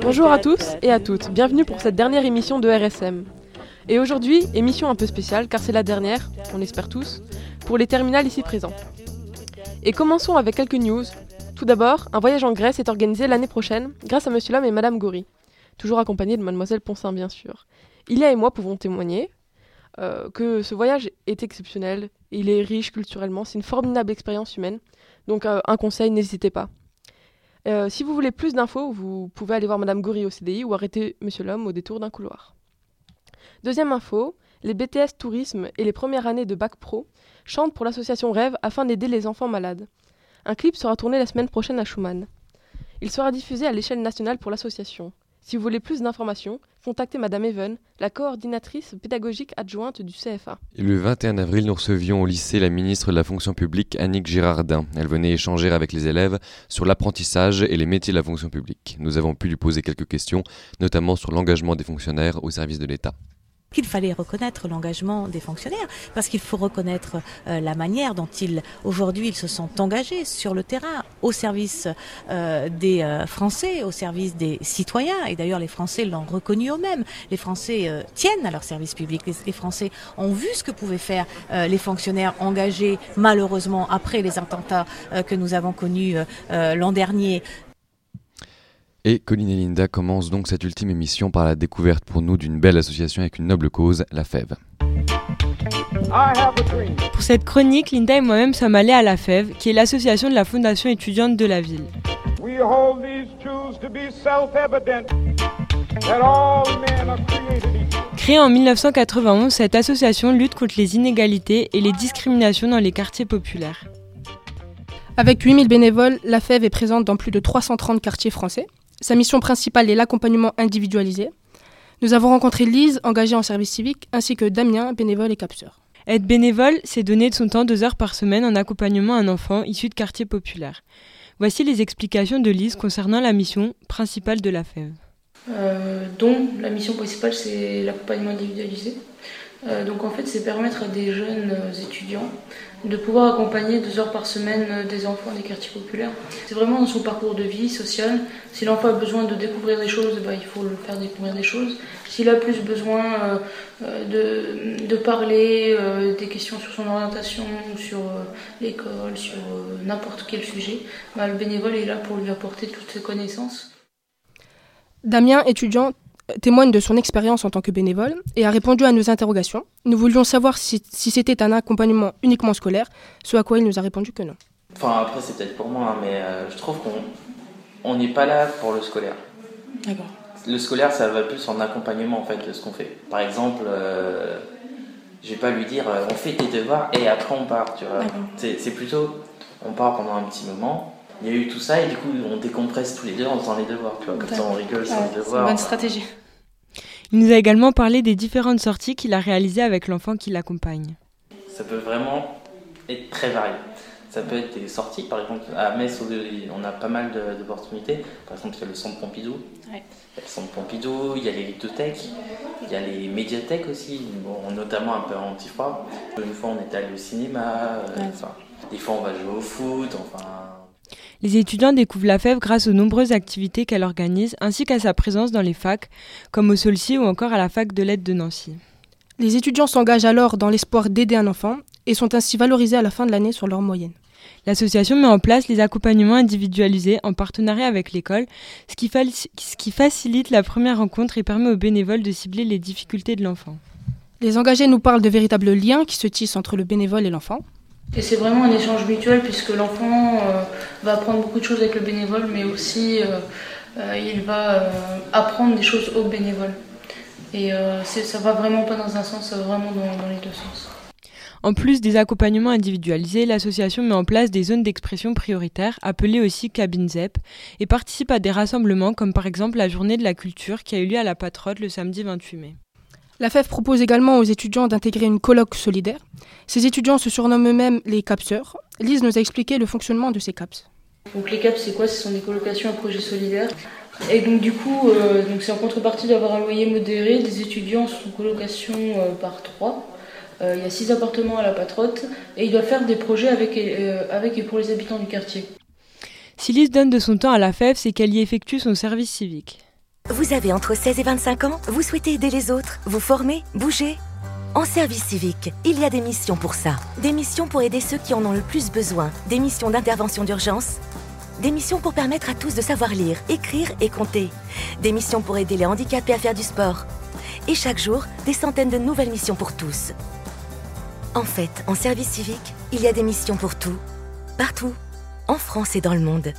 Bonjour à tous et à toutes, bienvenue pour cette dernière émission de RSM. Et aujourd'hui, émission un peu spéciale car c'est la dernière, on espère tous, pour les terminales ici présents. Et commençons avec quelques news. Tout d'abord, un voyage en Grèce est organisé l'année prochaine grâce à Monsieur Lhomme et Madame Gori, toujours accompagnés de Mademoiselle Ponsin bien sûr. Ilia et moi pouvons témoigner euh, que ce voyage est exceptionnel, il est riche culturellement, c'est une formidable expérience humaine. Donc euh, un conseil, n'hésitez pas. Euh, si vous voulez plus d'infos, vous pouvez aller voir Madame Gori au CDI ou arrêter Monsieur Lhomme au détour d'un couloir. Deuxième info, les BTS Tourisme et les premières années de Bac Pro chantent pour l'association Rêve afin d'aider les enfants malades. Un clip sera tourné la semaine prochaine à Schumann. Il sera diffusé à l'échelle nationale pour l'association. Si vous voulez plus d'informations, contactez Madame Even, la coordinatrice pédagogique adjointe du CFA. Le 21 avril, nous recevions au lycée la ministre de la fonction publique, Annick Girardin. Elle venait échanger avec les élèves sur l'apprentissage et les métiers de la fonction publique. Nous avons pu lui poser quelques questions, notamment sur l'engagement des fonctionnaires au service de l'État qu'il fallait reconnaître l'engagement des fonctionnaires, parce qu'il faut reconnaître euh, la manière dont ils, aujourd'hui, ils se sont engagés sur le terrain, au service euh, des euh, Français, au service des citoyens. Et d'ailleurs, les Français l'ont reconnu eux-mêmes. Les Français tiennent à leur service public. Les, les, Français ont vu ce que pouvaient faire les fonctionnaires engagés, malheureusement, après les attentats que nous avons connus l'an dernier. Et Colline et Linda commencent donc cette ultime émission par la découverte pour nous d'une belle association avec une noble cause, la FEV. Pour cette chronique, Linda et moi-même sommes allés à la FEV, qui est l'association de la Fondation étudiante de la ville. Créée en 1991, cette association lutte contre les inégalités et les discriminations dans les quartiers populaires. Avec 8000 bénévoles, la FEV est présente dans plus de 330 quartiers français. Sa mission principale est l'accompagnement individualisé. Nous avons rencontré Lise, engagée en service civique, ainsi que Damien, bénévole et capseur. Être bénévole, c'est donner de son temps deux heures par semaine en accompagnement à un enfant issu de quartiers populaires. Voici les explications de Lise concernant la mission principale de la FEV. Euh, donc, la mission principale, c'est l'accompagnement individualisé. Euh, donc, en fait, c'est permettre à des jeunes euh, étudiants de pouvoir accompagner deux heures par semaine euh, des enfants des quartiers populaires. C'est vraiment dans son parcours de vie social. Si l'enfant a besoin de découvrir des choses, bah, il faut le faire découvrir des choses. S'il a plus besoin euh, euh, de, de, parler des questions sur son orientation, sur l'école, sur n'importe quel sujet, bah, le bénévole est là pour lui apporter toutes ses connaissances. Damien, étudiant, témoigne de son expérience en tant que bénévole et a répondu à nos interrogations. Nous voulions savoir si, c'était un accompagnement uniquement scolaire, ce à quoi il nous a répondu que non. Enfin, après, c'est peut-être pour moi, hein, mais euh, je trouve qu'on n'est pas là pour le scolaire. D'accord. Le scolaire, ça va plus en accompagnement en fait de ce qu'on fait. Par exemple, euh, je vais pas lui dire euh, on fait tes devoirs et après on part, tu vois. C'est plutôt on part pendant un petit moment, il y a eu tout ça et du coup on décompresse tous les deux en faisant les devoirs, tu vois, comme ça on rigole sur les devoirs. C'est une bonne stratégie. Il nous a également parlé des différentes sorties qu'il a réalisées avec l'enfant qui l'accompagne. Ça peut vraiment être très varié. Ça peut être des sorties, par exemple à Metz, on a pas mal d'opportunités. Par exemple, il y a le centre Pompidou. Il y a le centre Pompidou, il y a les bibliothèques, il y a les médiathèques aussi, bon, notamment un peu anti-froid. Une fois, on est allé au cinéma, euh, des fois, on va jouer au foot, enfin. Les étudiants découvrent la FEV grâce aux nombreuses activités qu'elle organise, ainsi qu'à sa présence dans les facs, comme au Solci ou encore à la fac de l'aide de Nancy. Les étudiants s'engagent alors dans l'espoir d'aider un enfant et sont ainsi valorisés à la fin de l'année sur leur moyenne. L'association met en place les accompagnements individualisés en partenariat avec l'école, ce qui, ce qui facilite la première rencontre et permet aux bénévoles de cibler les difficultés de l'enfant. Les engagés nous parlent de véritables liens qui se tissent entre le bénévole et l'enfant. Et c'est vraiment un échange mutuel puisque l'enfant euh, va apprendre beaucoup de choses avec le bénévole, mais aussi euh, euh, il va apprendre des choses au bénévole. Et ça va vraiment pas dans un sens, ça va vraiment dans, les deux sens. En plus des accompagnements individualisés, l'association met en place des zones d'expression prioritaires, appelées aussi cabines ZEP, et participe à des rassemblements comme par exemple la journée de la culture qui a eu lieu à la Patrotte le samedi 28 mai. La FEF propose également aux étudiants d'intégrer une colloque solidaire. Ces étudiants se surnomment eux-mêmes les CAPSeurs. Lise nous a expliqué le fonctionnement de ces CAPS. Donc les CAPS, c'est quoi? Ce sont des colocations à projet solidaire. Et donc du coup, euh, c'est en contrepartie d'avoir un loyer modéré. Des étudiants sont en colocation euh, par trois. Euh, il y a six appartements à la Patrotte et ils doivent faire des projets avec, avec et pour les habitants du quartier. Si Lise donne de son temps à la FEF, c'est qu'elle y effectue son service civique. Vous avez entre 16 et 25 ans Vous souhaitez aider les autres Vous former Bouger? En service civique, il y a des missions pour ça. Des missions pour aider ceux qui en ont le plus besoin. Des missions d'intervention d'urgence. Des missions pour permettre à tous de savoir lire, écrire et compter. Des missions pour aider les handicapés à faire du sport. Et chaque jour, des centaines de nouvelles missions pour tous. En fait, en service civique, il y a des missions pour tout. Partout. En France et dans le monde.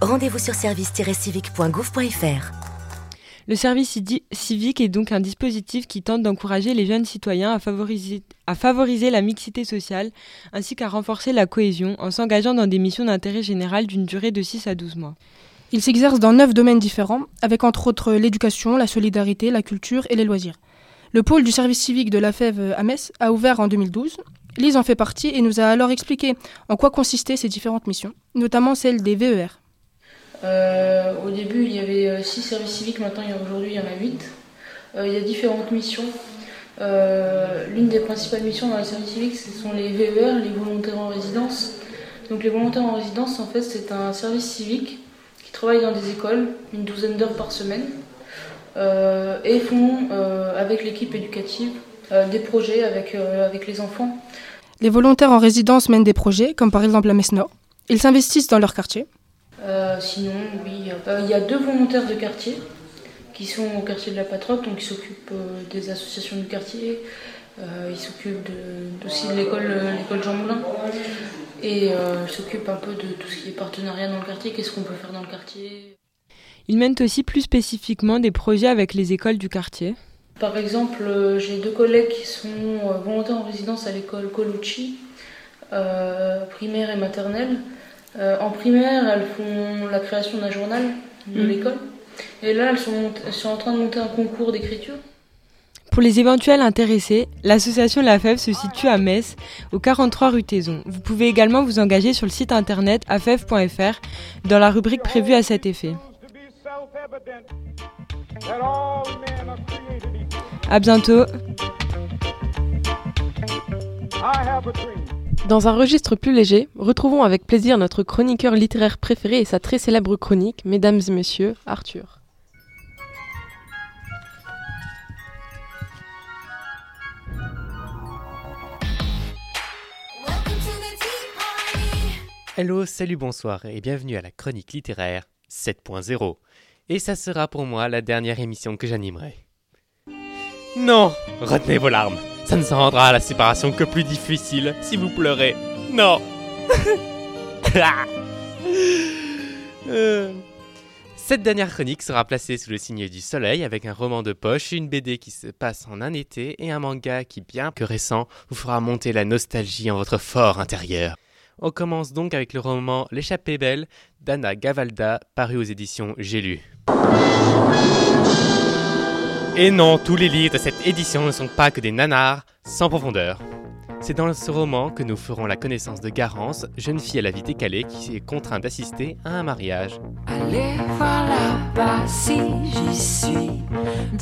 Rendez-vous sur service-civique.gouv.fr. Le service civique est donc un dispositif qui tente d'encourager les jeunes citoyens à favoriser, la mixité sociale ainsi qu'à renforcer la cohésion en s'engageant dans des missions d'intérêt général d'une durée de 6 à 12 mois. Il s'exerce dans neuf domaines différents, avec entre autres l'éducation, la solidarité, la culture et les loisirs. Le pôle du service civique de la FEV à Metz a ouvert en 2012. Lise en fait partie et nous a alors expliqué en quoi consistaient ces différentes missions, notamment celle des VER. Euh, au début, il y avait 6 euh, services civiques, maintenant aujourd'hui il y en a 8. Euh, il y a différentes missions. L'une des principales missions dans les services civiques, ce sont les VER, les volontaires en résidence. Donc les volontaires en résidence, en fait, c'est un service civique qui travaille dans des écoles, une douzaine d'heures par semaine, et font avec l'équipe éducative des projets avec, avec les enfants. Les volontaires en résidence mènent des projets, comme par exemple la Messe Nord. Ils s'investissent dans leur quartier, sinon, oui, il y a deux volontaires de quartier qui sont au quartier de la Patrotte, donc ils s'occupent euh, des associations du quartier, euh, ils s'occupent aussi de l'école, l'école Jean Moulin, et ils s'occupent un peu de tout ce qui est partenariat dans le quartier, qu'est-ce qu'on peut faire dans le quartier. Ils mènent aussi plus spécifiquement des projets avec les écoles du quartier. Par exemple, j'ai deux collègues qui sont volontaires en résidence à l'école Colucci, primaire et maternelle. Euh, en primaire, elles font la création d'un journal de mm. l'école. Et là, elles sont, sont, en train de monter un concours d'écriture. Pour les éventuels intéressés, l'association La Fève se situe à Metz, au 43 rue Taison. Vous pouvez également vous engager sur le site internet afev.fr dans la rubrique prévue à cet effet. À bientôt. Dans un registre plus léger, retrouvons avec plaisir notre chroniqueur littéraire préféré et sa très célèbre chronique, Mesdames et Messieurs, Arthur. Hello, salut, bonsoir et bienvenue à la chronique littéraire 7.0. Et ça sera pour moi la dernière émission que j'animerai. Non Retenez vos larmes ça ne rendra la séparation que plus difficile si vous pleurez. Non euh. Cette dernière chronique sera placée sous le signe du soleil avec un roman de poche, une BD qui se passe en un été et un manga qui, bien que récent, vous fera monter la nostalgie en votre fort intérieur. On commence donc avec le roman L'échappée belle d'Anna Gavalda, paru aux éditions J'ai lu. Et non, tous les livres de cette édition ne sont pas que des nanars sans profondeur. C'est dans ce roman que nous ferons la connaissance de Garance, jeune fille à la vie décalée qui est contrainte d'assister à un mariage. Allez voir là-bas si j'y suis,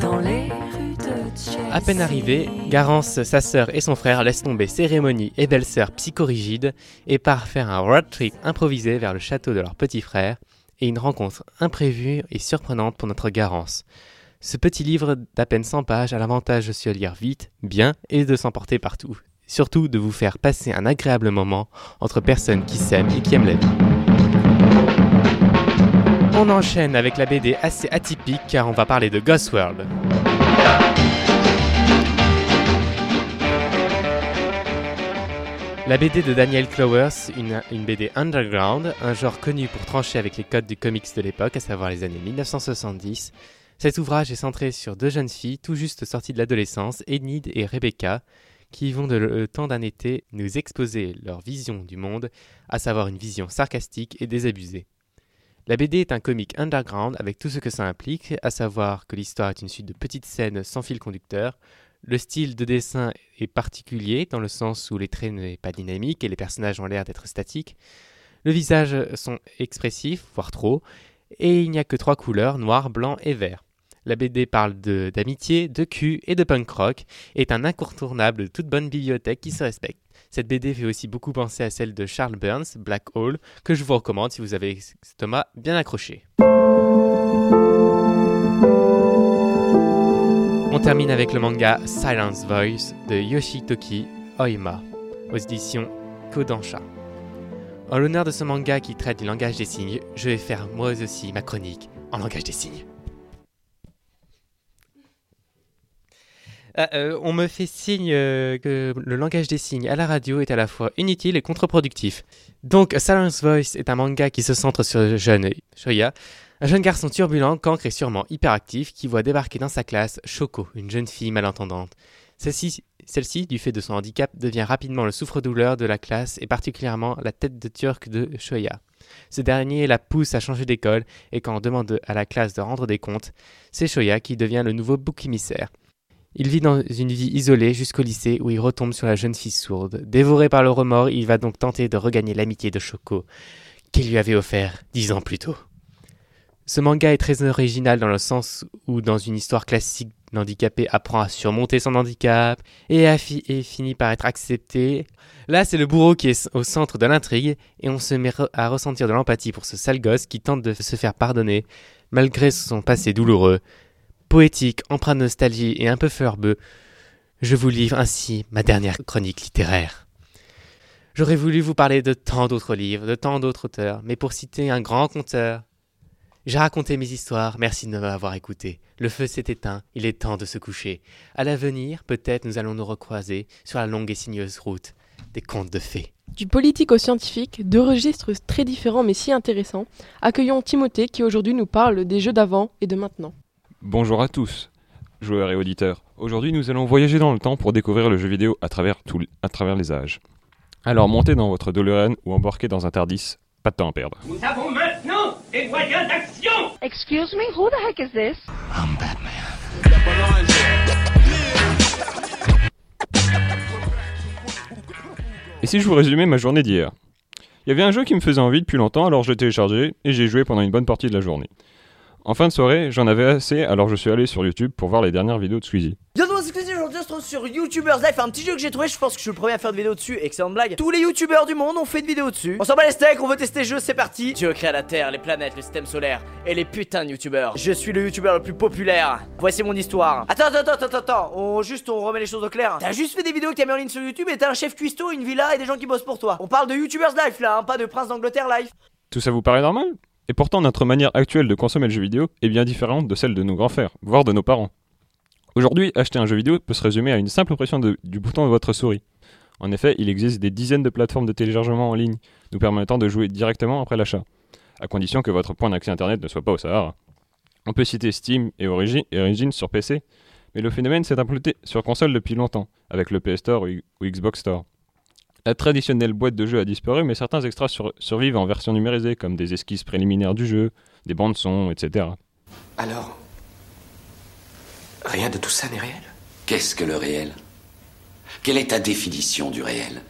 dans les rues de À peine arrivée, Garance, sa sœur et son frère laissent tomber cérémonie et belle-sœur psychorigide et partent faire un road trip improvisé vers le château de leur petit frère et une rencontre imprévue et surprenante pour notre Garance. Ce petit livre d'à peine 100 pages a l'avantage de se lire vite, bien et de s'emporter partout. Surtout de vous faire passer un agréable moment entre personnes qui s'aiment et qui aiment la. On enchaîne avec la BD assez atypique car on va parler de Ghost World. La BD de Daniel Clowers, une, une, BD underground, un genre connu pour trancher avec les codes du comics de l'époque, à savoir les années 1970, cet ouvrage est centré sur deux jeunes filles tout juste sorties de l'adolescence, Enid et Rebecca, qui vont de le temps d'un été nous exposer leur vision du monde, à savoir une vision sarcastique et désabusée. La BD est un comic underground avec tout ce que ça implique, à savoir que l'histoire est une suite de petites scènes sans fil conducteur. Le style de dessin est particulier dans le sens où les traits n'est pas dynamiques et les personnages ont l'air d'être statiques. Le visage sont expressifs, voire trop, et il n'y a que trois couleurs, noir, blanc et vert. La BD parle d'amitié, de, cul et de punk rock et est un incontournable de toute bonne bibliothèque qui se respecte. Cette BD fait aussi beaucoup penser à celle de Charles Burns, Black Hole, que je vous recommande si vous avez Thomas bien accroché. On termine avec le manga Silence Voice de Yoshitoki Oima, aux éditions Kodansha. En l'honneur de ce manga qui traite du langage des signes, je vais faire moi aussi ma chronique en langage des signes. Ah, euh, on me fait signe euh, que le langage des signes à la radio est à la fois inutile et contre-productif. Donc, Silence Voice est un manga qui se centre sur le jeune Shoya, un jeune garçon turbulent, cancre et sûrement hyperactif qui voit débarquer dans sa classe Shoko, une jeune fille malentendante. Celle-ci, du fait de son handicap, devient rapidement le souffre-douleur de la classe et particulièrement la tête de turc de Shoya. Ce dernier la pousse à changer d'école et quand on demande à la classe de rendre des comptes, c'est Shoya qui devient le nouveau bouc émissaire. Il vit dans une vie isolée jusqu'au lycée où il retombe sur la jeune fille sourde. Dévoré par le remords, il va donc tenter de regagner l'amitié de Shoko, qu'il lui avait offert dix ans plus tôt. Ce manga est très original dans le sens où, dans une histoire classique, l'handicapé apprend à surmonter son handicap et finit par être accepté. Là, c'est le bourreau qui est au centre de l'intrigue et on se met à ressentir de l'empathie pour ce sale gosse qui tente de se faire pardonner malgré son passé douloureux. Poétique, empreint de nostalgie et un peu feurbeux, je vous livre ainsi ma dernière chronique littéraire. J'aurais voulu vous parler de tant d'autres livres, de tant d'autres auteurs, mais pour citer un grand conteur, j'ai raconté mes histoires, merci de m'avoir écouté. Le feu s'est éteint, il est temps de se coucher. À l'avenir, peut-être nous allons nous recroiser sur la longue et sinueuse route des contes de fées. Du politique au scientifique, deux registres très différents mais si intéressants, accueillons Timothée qui aujourd'hui nous parle des jeux d'avant et de maintenant. Bonjour à tous, joueurs et auditeurs. Aujourd'hui, nous allons voyager dans le temps pour découvrir le jeu vidéo à travers, à travers les âges. Alors montez dans votre DeLorean ou embarquez dans un Tardis, pas de temps à perdre. Nous avons maintenant des moyens d'action Excuse me, who the heck is this? I'm Batman. Et si je vous résumais ma journée d'hier? Il y avait un jeu qui me faisait envie depuis longtemps, alors je l'ai téléchargé et j'ai joué pendant une bonne partie de la journée. En fin de soirée, j'en avais assez, alors je suis allé sur YouTube pour voir les dernières vidéos de Squeezie. Bienvenue dans Squeezie, aujourd'hui on se trouve sur YouTubers Life, un petit jeu que j'ai trouvé, je pense que je suis le premier à faire de vidéos dessus, excellente blague. Tous les YouTubers du monde ont fait de vidéos dessus. On s'en bat les steaks, on veut tester le jeu, c'est parti. Dieu crée la Terre, les planètes, le système solaire et les putains de YouTubers. Je suis le YouTuber le plus populaire. Voici mon histoire. Attends, attends, attends, attends, attends, on juste on remet les choses au clair. T'as juste fait des vidéos que t'as mis en ligne sur YouTube et t'as un chef cuistot, une villa et des gens qui bossent pour toi. On parle de YouTubers Life là, hein, pas de Prince d'Angleterre Life. Tout ça vous paraît normal? Et pourtant, notre manière actuelle de consommer le jeu vidéo est bien différente de celle de nos grands-frères, voire de nos parents. Aujourd'hui, acheter un jeu vidéo peut se résumer à une simple pression du bouton de votre souris. En effet, il existe des dizaines de plateformes de téléchargement en ligne, nous permettant de jouer directement après l'achat, à condition que votre point d'accès internet ne soit pas au Sahara. On peut citer Steam et Origin, sur PC, mais le phénomène s'est implanté sur console depuis longtemps, avec le PS Store ou Xbox Store. La traditionnelle boîte de jeu a disparu, mais certains extras survivent en version numérisée, comme des esquisses préliminaires du jeu, des bandes son, etc. Alors, rien de tout ça n'est réel? Qu'est-ce que le réel? Quelle est ta définition du réel?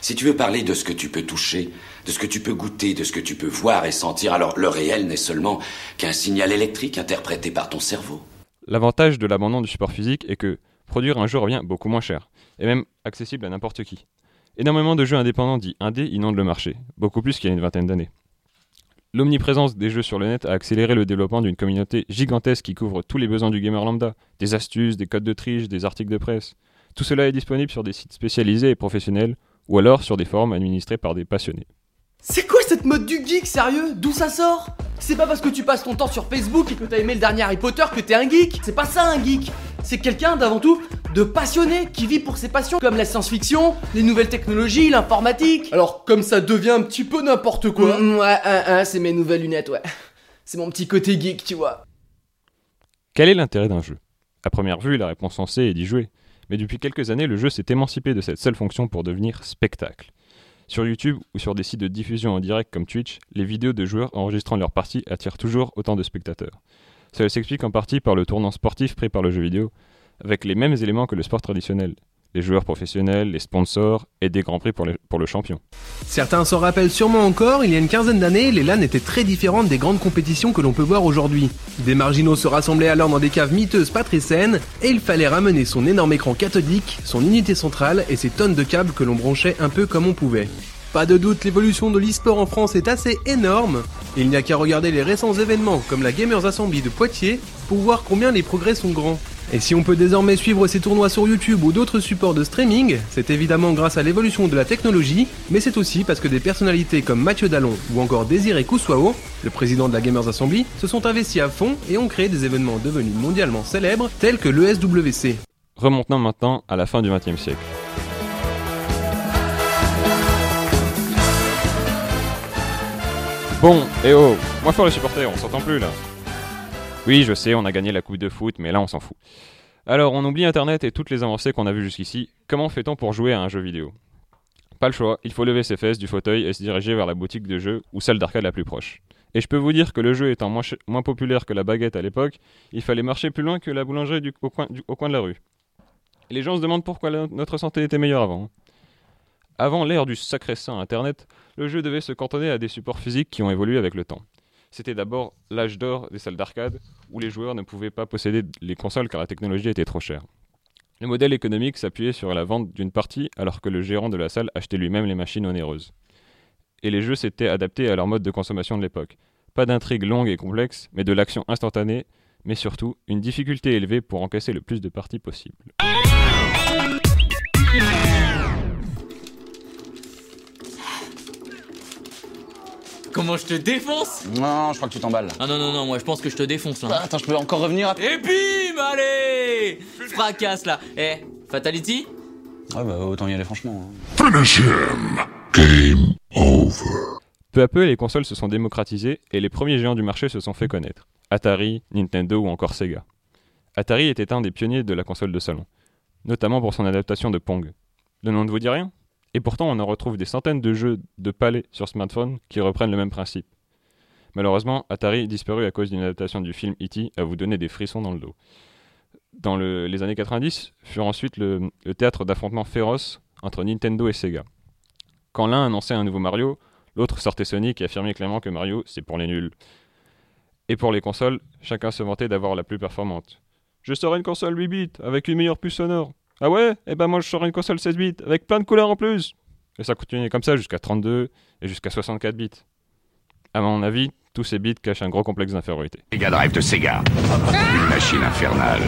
Si tu veux parler de ce que tu peux toucher, de ce que tu peux goûter, de ce que tu peux voir et sentir, alors le réel n'est seulement qu'un signal électrique interprété par ton cerveau. L'avantage de l'abandon du support physique est que produire un jeu revient beaucoup moins cher, et même accessible à n'importe qui. Énormément de jeux indépendants dits indés inondent le marché, beaucoup plus qu'il y a une vingtaine d'années. L'omniprésence des jeux sur le net a accéléré le développement d'une communauté gigantesque qui couvre tous les besoins du gamer lambda, des astuces, des codes de triche, des articles de presse. Tout cela est disponible sur des sites spécialisés et professionnels, ou alors sur des forums administrés par des passionnés. C'est quoi cette mode du geek, sérieux? D'où ça sort? C'est pas parce que tu passes ton temps sur Facebook et que t'as aimé le dernier Harry Potter que t'es un geek C'est pas ça un geek C'est quelqu'un d'avant tout de passionné qui vit pour ses passions comme la science-fiction, les nouvelles technologies, l'informatique. Alors comme ça devient un petit peu n'importe quoi. Mm, ouais, c'est mes nouvelles lunettes, ouais. C'est mon petit côté geek, tu vois. Quel est l'intérêt d'un jeu? À première vue, la réponse sensée est d'y jouer. Mais depuis quelques années, le jeu s'est émancipé de cette seule fonction pour devenir spectacle. Sur YouTube ou sur des sites de diffusion en direct comme Twitch, les vidéos de joueurs enregistrant leurs parties attirent toujours autant de spectateurs. Cela s'explique en partie par le tournant sportif pris par le jeu vidéo, avec les mêmes éléments que le sport traditionnel. les joueurs professionnels, les sponsors et des grands prix pour, pour le champion. Certains s'en rappellent sûrement encore, il y a une quinzaine d'années, les LAN étaient très différentes des grandes compétitions que l'on peut voir aujourd'hui. Des marginaux se rassemblaient alors dans des caves miteuses pas très saines, et il fallait ramener son énorme écran cathodique, son unité centrale et ses tonnes de câbles que l'on branchait un peu comme on pouvait. Pas de doute, l'évolution de l'e-sport en France est assez énorme. Il n'y a qu'à regarder les récents événements comme la Gamers Assembly de Poitiers pour voir combien les progrès sont grands. Et si on peut désormais suivre ces tournois sur YouTube ou d'autres supports de streaming, c'est évidemment grâce à l'évolution de la technologie, mais c'est aussi parce que des personnalités comme Mathieu Dallon ou encore Désiré Kouswao, le président de la Gamers Assembly, se sont investis à fond et ont créé des événements devenus mondialement célèbres tels que l'ESWC. Remontons maintenant à la fin du XXe siècle. Bon, et oh, moi fort les supporters, on s'entend plus là. Oui, je sais, on a gagné la coupe de foot, mais là on s'en fout. Alors, on oublie Internet et toutes les avancées qu'on a vues jusqu'ici. Comment fait-on pour jouer à un jeu vidéo? Pas le choix, il faut lever ses fesses du fauteuil et se diriger vers la boutique de jeux ou salle d'arcade la plus proche. Et je peux vous dire que le jeu étant moins, populaire que la baguette à l'époque, il fallait marcher plus loin que la boulangerie du, au, coin, de la rue. Les gens se demandent pourquoi notre santé était meilleure avant. Avant l'ère du sacré saint Internet, le jeu devait se cantonner à des supports physiques qui ont évolué avec le temps. C'était d'abord l'âge d'or des salles d'arcade, où les joueurs ne pouvaient pas posséder les consoles car la technologie était trop chère. Le modèle économique s'appuyait sur la vente d'une partie alors que le gérant de la salle achetait lui-même les machines onéreuses. Et les jeux s'étaient adaptés à leur mode de consommation de l'époque. Pas d'intrigue longue et complexe, mais de l'action instantanée, mais surtout une difficulté élevée pour encaisser le plus de parties possible. Comment je te défonce Non, je crois que tu t'emballes. Ah non, non, non, moi je pense que je te défonce là. Ah, attends, je peux encore revenir Et bim Allez Fracasse là Eh, Fatality Ouais, bah autant y aller franchement. Hein. Finish him Game over. Peu à peu, les consoles se sont démocratisées et les premiers géants du marché se sont fait connaître. Atari, Nintendo ou encore Sega. Atari était un des pionniers de la console de salon, notamment pour son adaptation de Pong. Le nom ne vous dit rien? Et pourtant, on en retrouve des centaines de jeux de palais sur smartphone qui reprennent le même principe. Malheureusement, Atari disparu à cause d'une adaptation du film E.T. à vous donner des frissons dans le dos. Dans les années 90 furent ensuite le, théâtre d'affrontements féroces entre Nintendo et Sega. Quand l'un annonçait un nouveau Mario, l'autre sortait Sonic et affirmait clairement que Mario, c'est pour les nuls. Et pour les consoles, chacun se vantait d'avoir la plus performante. Je sors une console 8 bits avec une meilleure puce sonore. Ah ouais? Eh ben moi je sors une console 16 bits avec plein de couleurs en plus. Et ça continuait comme ça jusqu'à 32 et jusqu'à 64 bits. À mon avis, tous ces bits cachent un gros complexe d'infériorité. Mega Drive de Sega. Une machine infernale.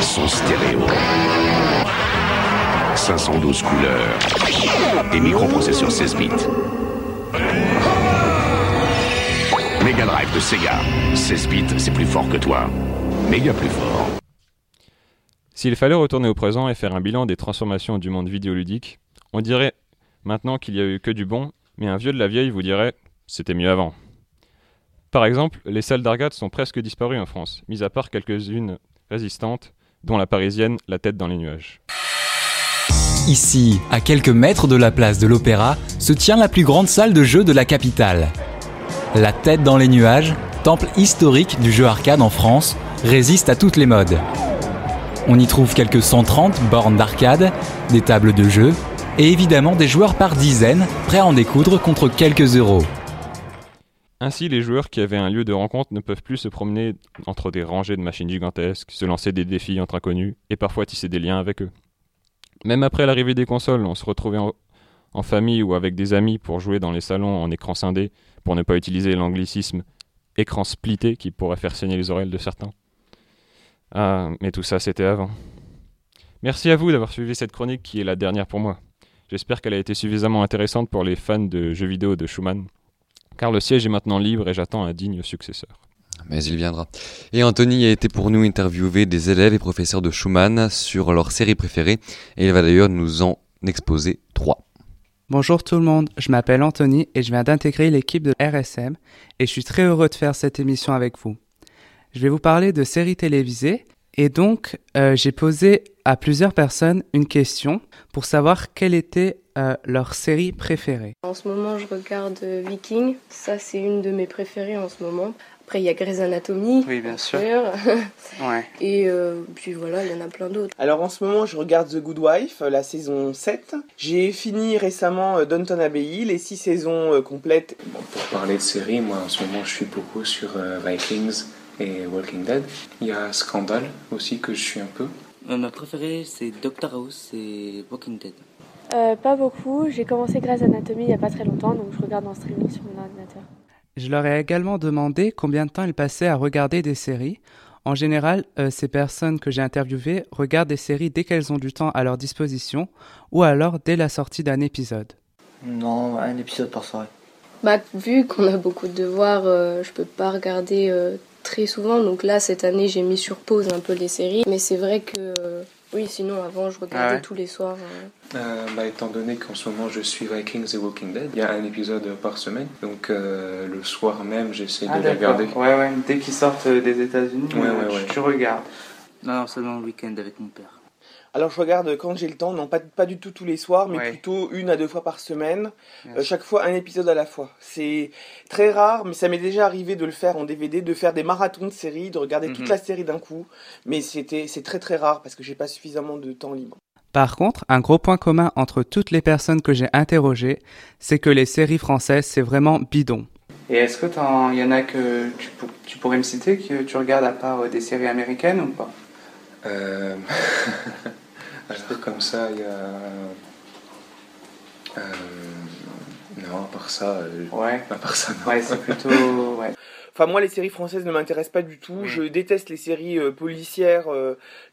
Son stéréo. 512 couleurs. Et microprocesseurs 16 bits. Mega Drive de Sega. 16 bits, c'est plus fort que toi. Méga plus fort. S'il fallait retourner au présent et faire un bilan des transformations du monde vidéoludique, on dirait maintenant qu'il y a eu que du bon, mais un vieux de la vieille vous dirait c'était mieux avant. Par exemple, les salles d'arcade sont presque disparues en France, mis à part quelques-unes résistantes, dont la parisienne La tête dans les nuages. Ici, à quelques mètres de la place de l'Opéra, se tient la plus grande salle de jeu de la capitale. La tête dans les nuages, temple historique du jeu arcade en France, résiste à toutes les modes. On y trouve quelques 130 bornes d'arcade, des tables de jeu et évidemment des joueurs par dizaines prêts à en découdre contre quelques euros. Ainsi, les joueurs qui avaient un lieu de rencontre ne peuvent plus se promener entre des rangées de machines gigantesques, se lancer des défis entre inconnus et parfois tisser des liens avec eux. Même après l'arrivée des consoles, on se retrouvait en, famille ou avec des amis pour jouer dans les salons en écran scindé, pour ne pas utiliser l'anglicisme écran splitté qui pourrait faire saigner les oreilles de certains. Ah, mais tout ça, c'était avant. Merci à vous d'avoir suivi cette chronique qui est la dernière pour moi. J'espère qu'elle a été suffisamment intéressante pour les fans de jeux vidéo de Schumann, car le siège est maintenant libre et j'attends un digne successeur. Mais il viendra. Et Anthony a été pour nous interviewer des élèves et professeurs de Schumann sur leur série préférée, et il va d'ailleurs nous en exposer trois. Bonjour tout le monde, je m'appelle Anthony et je viens d'intégrer l'équipe de RSM et je suis très heureux de faire cette émission avec vous je vais vous parler de séries télévisées. Et donc, euh, j'ai posé à plusieurs personnes une question pour savoir quelle était euh, leur série préférée. En ce moment, je regarde euh, Viking. Ça, c'est une de mes préférées en ce moment. Après, il y a Grey's Anatomy. Oui, bien sûr. ouais. Et euh, puis voilà, il y en a plein d'autres. Alors en ce moment, je regarde The Good Wife, la saison 7. J'ai fini récemment euh, Downton Abbey, les 6 saisons euh, complètes. Bon, pour parler de séries, moi en ce moment, je suis beaucoup sur Vikings et Walking Dead. Il y a Scandal aussi que je suis un peu. ma préférée, c'est Doctor House et Walking Dead. pas beaucoup. J'ai commencé Grey's Anatomy il n'y a pas très longtemps, donc je regarde en streaming sur mon ordinateur. Je leur ai également demandé combien de temps ils passaient à regarder des séries. En général, euh, ces personnes que j'ai interviewées regardent des séries dès qu'elles ont du temps à leur disposition ou alors dès la sortie d'un épisode. Non, un épisode par soirée. Bah, vu qu'on a beaucoup de devoirs, euh, je peux pas regarder euh, très souvent. Donc là, cette année, j'ai mis sur pause un peu les séries. Mais c'est vrai que oui, sinon avant je regardais ah tous les soirs. Euh. Euh, bah, étant donné qu'en ce moment je suis Vikings et Walking Dead, il y a un épisode par semaine, donc euh, le soir même j'essaie ah, de les regarder. Ouais, ouais, dès qu'ils sortent des États-Unis, tu, tu, regardes. Non, seulement le week-end avec mon père. Alors je regarde quand j'ai le temps, non pas, pas du tout tous les soirs, mais plutôt une à deux fois par semaine, euh, chaque fois un épisode à la fois. C'est très rare, mais ça m'est déjà arrivé de le faire en DVD, de faire des marathons de séries, de regarder toute mhm. la série d'un coup, mais c'était c'est très très rare parce que j'ai pas suffisamment de temps libre. Par contre, un gros point commun entre toutes les personnes que j'ai interrogées, c'est que les séries françaises, c'est vraiment bidon. Et est-ce que il y en a que tu, tu, pourrais me citer que tu regardes à part euh, des séries américaines ou pas? Euh... Alors comme ça, il y a... Euh, non, à part ça... Euh, ouais. À part ça, non. Ouais, c'est plutôt... Ouais. Enfin, moi, les séries françaises ne m'intéressent pas du tout. Je déteste les séries euh, policières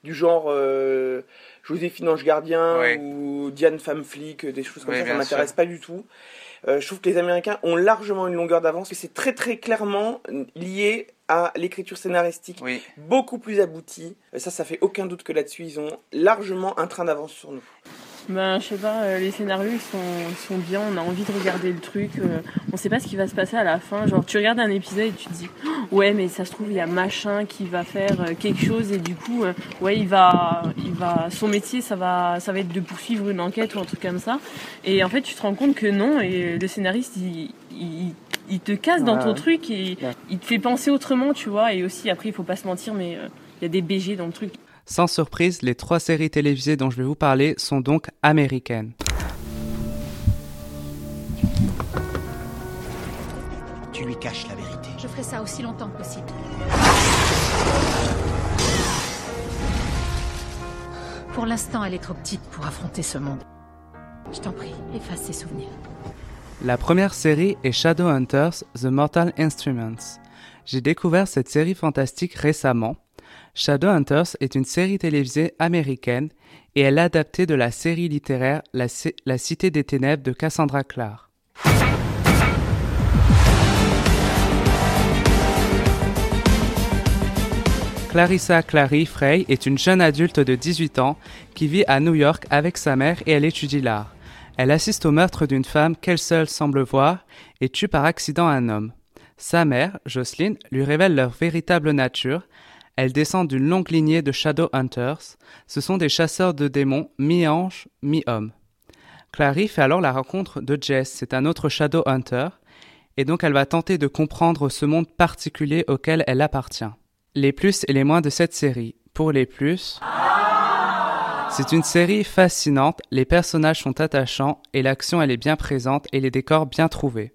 du genre Joséphine Ange Gardien ou Diane Femme Flic, des choses comme ça. Ça m'intéresse pas du tout. Je trouve que les Américains ont largement une longueur d'avance et c'est très très clairement lié à l'écriture scénaristique beaucoup plus aboutie. Ça, ça fait aucun doute que là-dessus, ils ont largement un train d'avance sur nous. Ben, je sais pas, euh, les scénarios ils sont, sont, bien, on a envie de regarder le truc, euh, on sait pas ce qui va se passer à la fin. Genre, tu regardes un épisode et tu te dis, oh, ouais, mais ça se trouve, il y a machin qui va faire euh, quelque chose et du coup, ouais, il va, il va, son métier, ça va, ça va être de poursuivre une enquête ou un truc comme ça. Et en fait, tu te rends compte que non, et le scénariste, il, il il te casse dans ton truc et il te fait penser autrement, tu vois. Et aussi, après, il faut pas se mentir, mais il y a des BG dans le truc. Sans surprise, les trois séries télévisées dont je vais vous parler sont donc américaines. Tu lui caches la vérité. Je ferai ça aussi longtemps que possible. Pour l'instant, elle est trop petite pour affronter ce monde. Je t'en prie, efface ses souvenirs. La première série est Shadowhunters The Mortal Instruments. J'ai découvert cette série fantastique récemment. Shadowhunters est une série télévisée américaine et elle est adaptée de la série littéraire La, Cité des Ténèbres de Cassandra Clare. Clarissa Clary Frey est une jeune adulte de 18 ans qui vit à New York avec sa mère et elle étudie l'art. Elle assiste au meurtre d'une femme qu'elle seule semble voir et tue par accident un homme. Sa mère, Jocelyn, lui révèle leur véritable nature. Elle descend d'une longue lignée de Shadow Hunters. Ce sont des chasseurs de démons mi-ange, mi-homme. Clary fait alors la rencontre de Jess, c'est un autre Shadow Hunter, et donc elle va tenter de comprendre ce monde particulier auquel elle appartient. Les plus et les moins de cette série. Pour les plus... C'est une série fascinante, les personnages sont attachants et l'action elle est bien présente et les décors bien trouvés.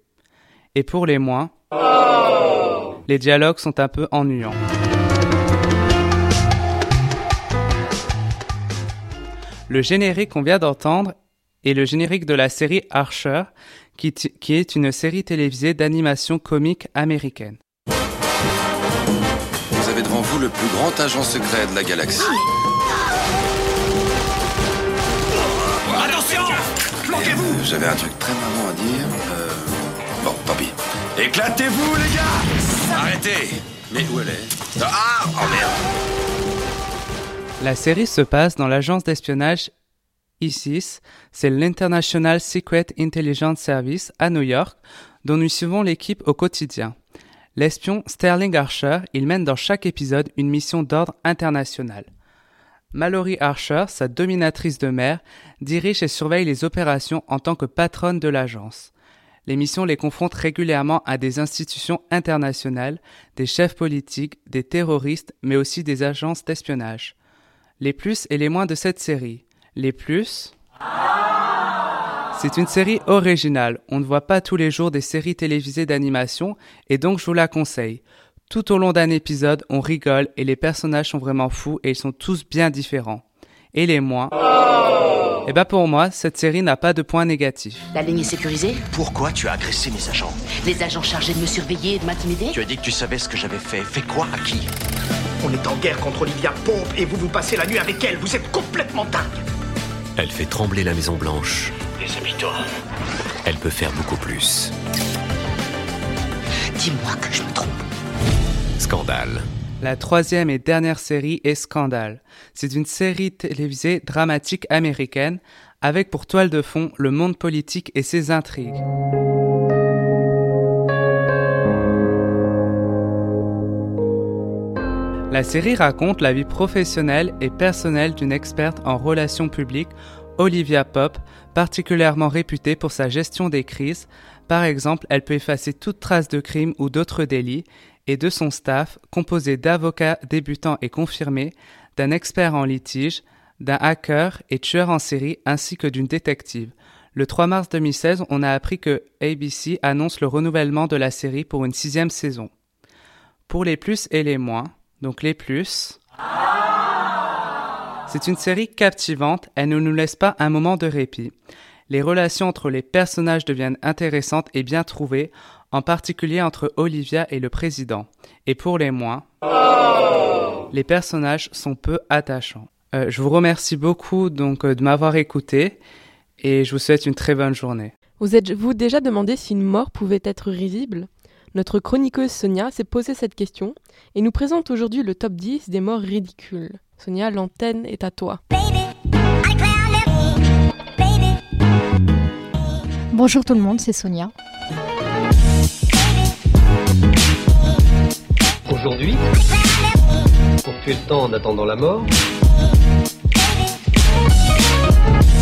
Et pour les moins, les dialogues sont un peu ennuyants. Le générique qu'on vient d'entendre est le générique de la série Archer, qui, qui est une série télévisée d'animation comique américaine. Vous avez devant vous le plus grand agent secret de la galaxie. J'avais un truc très marrant à dire. Euh... Bon, tant pis. Éclatez-vous, les gars Arrêtez Mais où elle est? Ah Oh merde La série se passe dans l'agence d'espionnage ISIS, c'est l'International Secret Intelligence Service à New York, dont nous suivons l'équipe au quotidien. L'espion Sterling Archer, il mène dans chaque épisode une mission d'ordre international. Mallory Archer, sa dominatrice de mer, dirige et surveille les opérations en tant que patronne de l'agence. L'émission les confronte régulièrement à des institutions internationales, des chefs politiques, des terroristes, mais aussi des agences d'espionnage. Les plus et les moins de cette série. Les plus. C'est une série originale. On ne voit pas tous les jours des séries télévisées d'animation et donc je vous la conseille. Tout au long d'un épisode, on rigole et les personnages sont vraiment fous et ils sont tous bien différents. Et les moins. Et bah pour moi, cette série n'a pas de points négatifs. La ligne est sécurisée Pourquoi tu as agressé mes agents? Les agents chargés de me surveiller et de m'intimider? Tu as dit que tu savais ce que j'avais fait. Fait quoi à qui? On est en guerre contre Olivia Pope et vous vous passez la nuit avec elle. Vous êtes complètement dingue. Elle fait trembler la Maison Blanche. Déshabille-toi. Elle peut faire beaucoup plus. Dis-moi que je me trompe. Scandale. La troisième et dernière série est Scandale. C'est une série télévisée dramatique américaine avec pour toile de fond le monde politique et ses intrigues. La série raconte la vie professionnelle et personnelle d'une experte en relations publiques, Olivia Pope, particulièrement réputée pour sa gestion des crises. Par exemple, elle peut effacer toute trace de crime ou d'autres délits, et de son staff, composé d'avocats débutants et confirmés, d'un expert en litige, d'un hacker et tueur en série, ainsi que d'une détective. Le 3 mars 2016, on a appris que ABC annonce le renouvellement de la série pour une sixième saison. Pour les plus et les moins, donc les plus. C'est une série captivante, elle ne nous laisse pas un moment de répit. Les relations entre les personnages deviennent intéressantes et bien trouvées, en particulier entre Olivia et le président. Et pour les moins, les personnages sont peu attachants. Euh, je vous remercie beaucoup donc euh, de m'avoir écouté et je vous souhaite une très bonne journée. Vous êtes-vous déjà demandé si une mort pouvait être risible? Notre chroniqueuse Sonia s'est posé cette question et nous présente aujourd'hui le top 10 des morts ridicules. Sonia, l'antenne est à toi. Bonjour tout le monde, c'est Sonia. Aujourd'hui, pour tuer le temps en attendant la mort,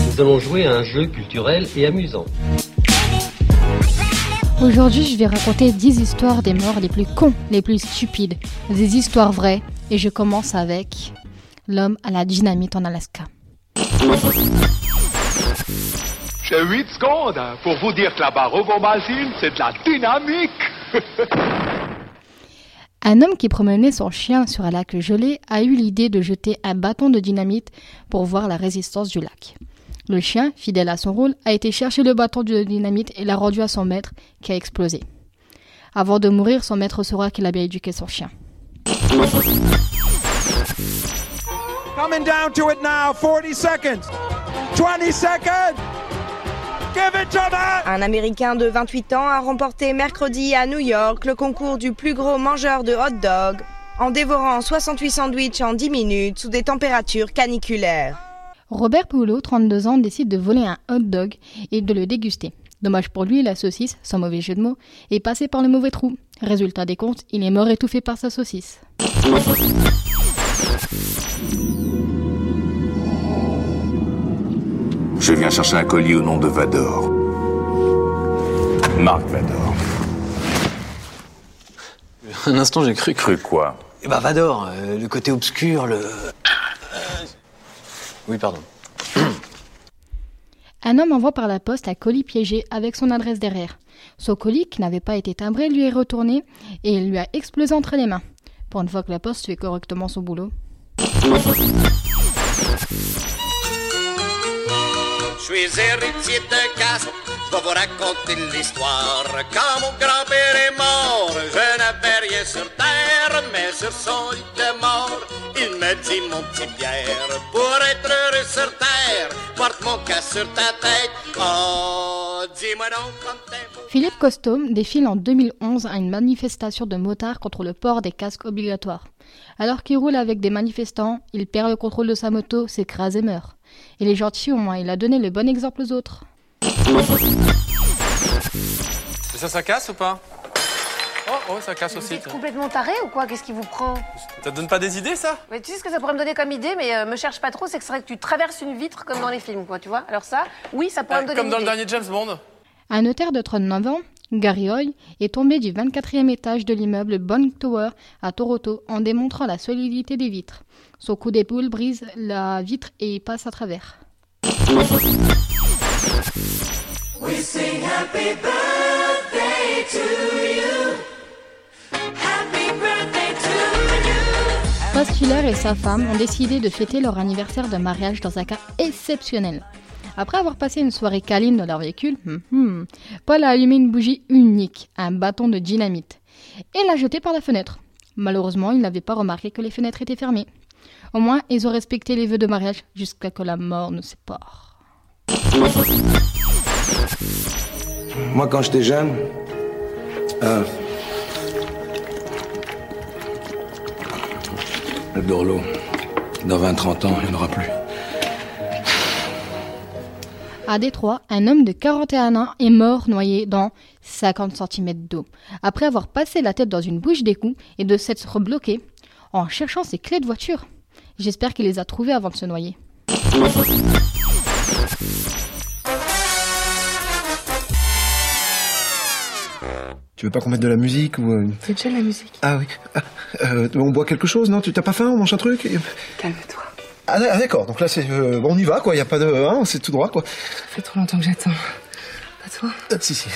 nous allons jouer à un jeu culturel et amusant. Aujourd'hui, je vais raconter 10 histoires des morts les plus cons, les plus stupides, des histoires vraies, et je commence avec l'homme à la dynamite en Alaska. J'ai 8 secondes pour vous dire que la barre c'est de la dynamique. Un homme qui promenait son chien sur un lac gelé a eu l'idée de jeter un bâton de dynamite pour voir la résistance du lac. Le chien, fidèle à son rôle, a été chercher le bâton de dynamite et l'a rendu à son maître, qui a explosé. Avant de mourir, son maître saura qu'il a bien éduqué son chien. Coming down to it now, 40 seconds. 20 seconds. Give it to me. Un Américain de 28 ans a remporté mercredi à New York le concours du plus gros mangeur de hot dog en dévorant 68 sandwichs en 10 minutes sous des températures caniculaires. Robert Poulot, 32 ans, décide de voler un hot dog et de le déguster. Dommage pour lui, la saucisse, sans mauvais jeu de mots, est passée par le mauvais trou. Résultat des comptes, il est mort étouffé par sa saucisse. Je viens chercher un colis au nom de Vador. Marc Vador. Un instant, j'ai cru. Cru quoi? Eh ben, Vador, euh, le côté obscur, le. Oui, pardon. Un homme envoie par la poste un colis piégé avec son adresse derrière. Son colis, qui n'avait pas été timbré, lui est retourné et il lui a explosé entre les mains. Pour une fois que la poste fait correctement son boulot. Je suis héritier de caste, vais vous raconter l'histoire. Quand mon grand-père est mort, je n'avais rien sur terre, mais sur son lit de mort, il me dit mon petit Pierre, pour être heureux sur terre, porte mon cas sur ta tête. Oh, dis-moi donc quand t'es. Philippe Costaume défile en 2011 à une manifestation de motards contre le port des casques obligatoires. Alors qu'il roule avec des manifestants, il perd le contrôle de sa moto, s'écrase et meurt. Il est gentil au moins, il a donné le bon exemple aux autres. Et ça, ça casse ou pas Oh, oh, ça casse Vous aussi. êtes tiens. complètement taré ou quoi? Qu'est-ce qui vous prend? Ça te donne pas des idées, ça? Mais Tu sais ce que ça pourrait me donner comme idée, mais euh, me cherche pas trop, c'est que ce serait que tu traverses une vitre comme dans les films, quoi, tu vois Alors ça, oui, ça pourrait me donner Comme une dans le dernier James Bond. Un notaire de 39 ans, Gary Hoy, est tombé du 24e étage de l'immeuble Bond Tower à Toronto en démontrant la solidité des vitres. Son coup d'épaule brise la vitre et y passe à travers. Ross Killer et sa femme ont décidé de fêter leur anniversaire de mariage dans un cas exceptionnel. Après avoir passé une soirée câline dans leur véhicule, hmm, hmm, Paul a allumé une bougie unique, un bâton de dynamite, et l'a jeté par la fenêtre. Malheureusement, il n'avait pas remarqué que les fenêtres étaient fermées. Au moins, ils ont respecté les vœux de mariage jusqu'à que la mort nous sépare. Moi, quand j'étais jeune, euh, le Dorlo, dans 20-30 ans, il n'y en aura plus. À Détroit, un homme de 41 ans est mort noyé dans 50 cm d'eau, après avoir passé la tête dans une bouche d'égout et de s'être bloqué en cherchant ses clés de voiture. J'espère qu'il les a trouvées avant de se noyer. Tu veux pas qu'on mette de la musique ou euh, C'est déjà la musique. Ah oui. Ah, euh, on boit quelque chose, non? Tu t'as pas faim On mange un truc? Calme-toi. Ah, ah, d'accord. Donc là, c'est euh, bon, on y va, quoi. Y a pas de, hein, c'est tout droit, quoi. Ça fait trop longtemps que j'attends. Pas toi? Euh, si, si.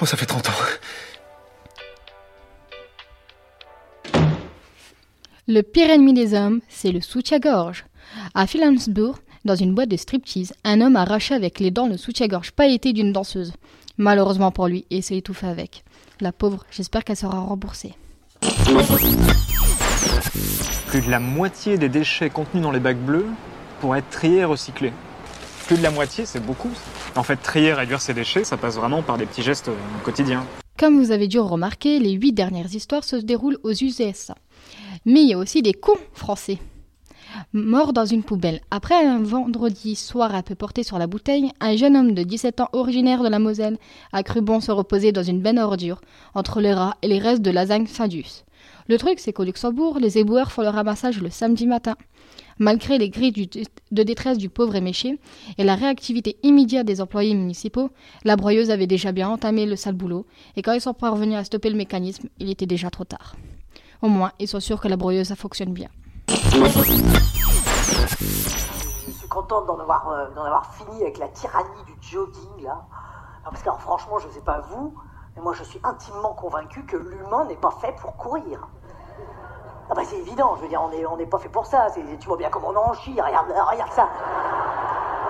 Bon, ça fait 30 ans. Le pire ennemi des hommes, c'est le soutien-gorge. À Philipsburg, dans une boîte de striptease, un homme a arraché avec les dents le soutien-gorge pailleté d'une danseuse. Malheureusement pour lui, et s'est étouffé avec. La pauvre, j'espère qu'elle sera remboursée. Plus de la moitié des déchets contenus dans les bacs bleus pourraient être triés et recyclés. Plus de la moitié, c'est beaucoup. En fait, trier et réduire ces déchets, ça passe vraiment par des petits gestes euh, quotidiens. Comme vous avez dû remarquer, les huit dernières histoires se déroulent aux USA. Mais il y a aussi des cons français. Mort dans une poubelle. Après un vendredi soir un peu porté sur la bouteille, un jeune homme de 17 ans originaire de la Moselle a cru bon se reposer dans une benne à ordures, entre les rats et les restes de lasagne Findus. Le truc, c'est qu'au Luxembourg, les éboueurs font le ramassage le samedi matin. Malgré les du- de détresse du pauvre éméché et la réactivité immédiate des employés municipaux, la broyeuse avait déjà bien entamé le sale boulot, et quand ils sont parvenus à stopper le mécanisme, il était déjà trop tard. Au moins, ils sont sûrs que la broyeuse fonctionne bien. Je suis contente d'en avoir, euh, avoir fini avec la tyrannie du jogging, là. Non, parce que franchement, je sais pas vous, mais moi je suis intimement convaincu que l'humain n'est pas fait pour courir. Ah bah c'est évident, je veux dire, on n'est on n'est pas fait pour ça. Tu vois bien comment on en chie, regarde, regarde ça.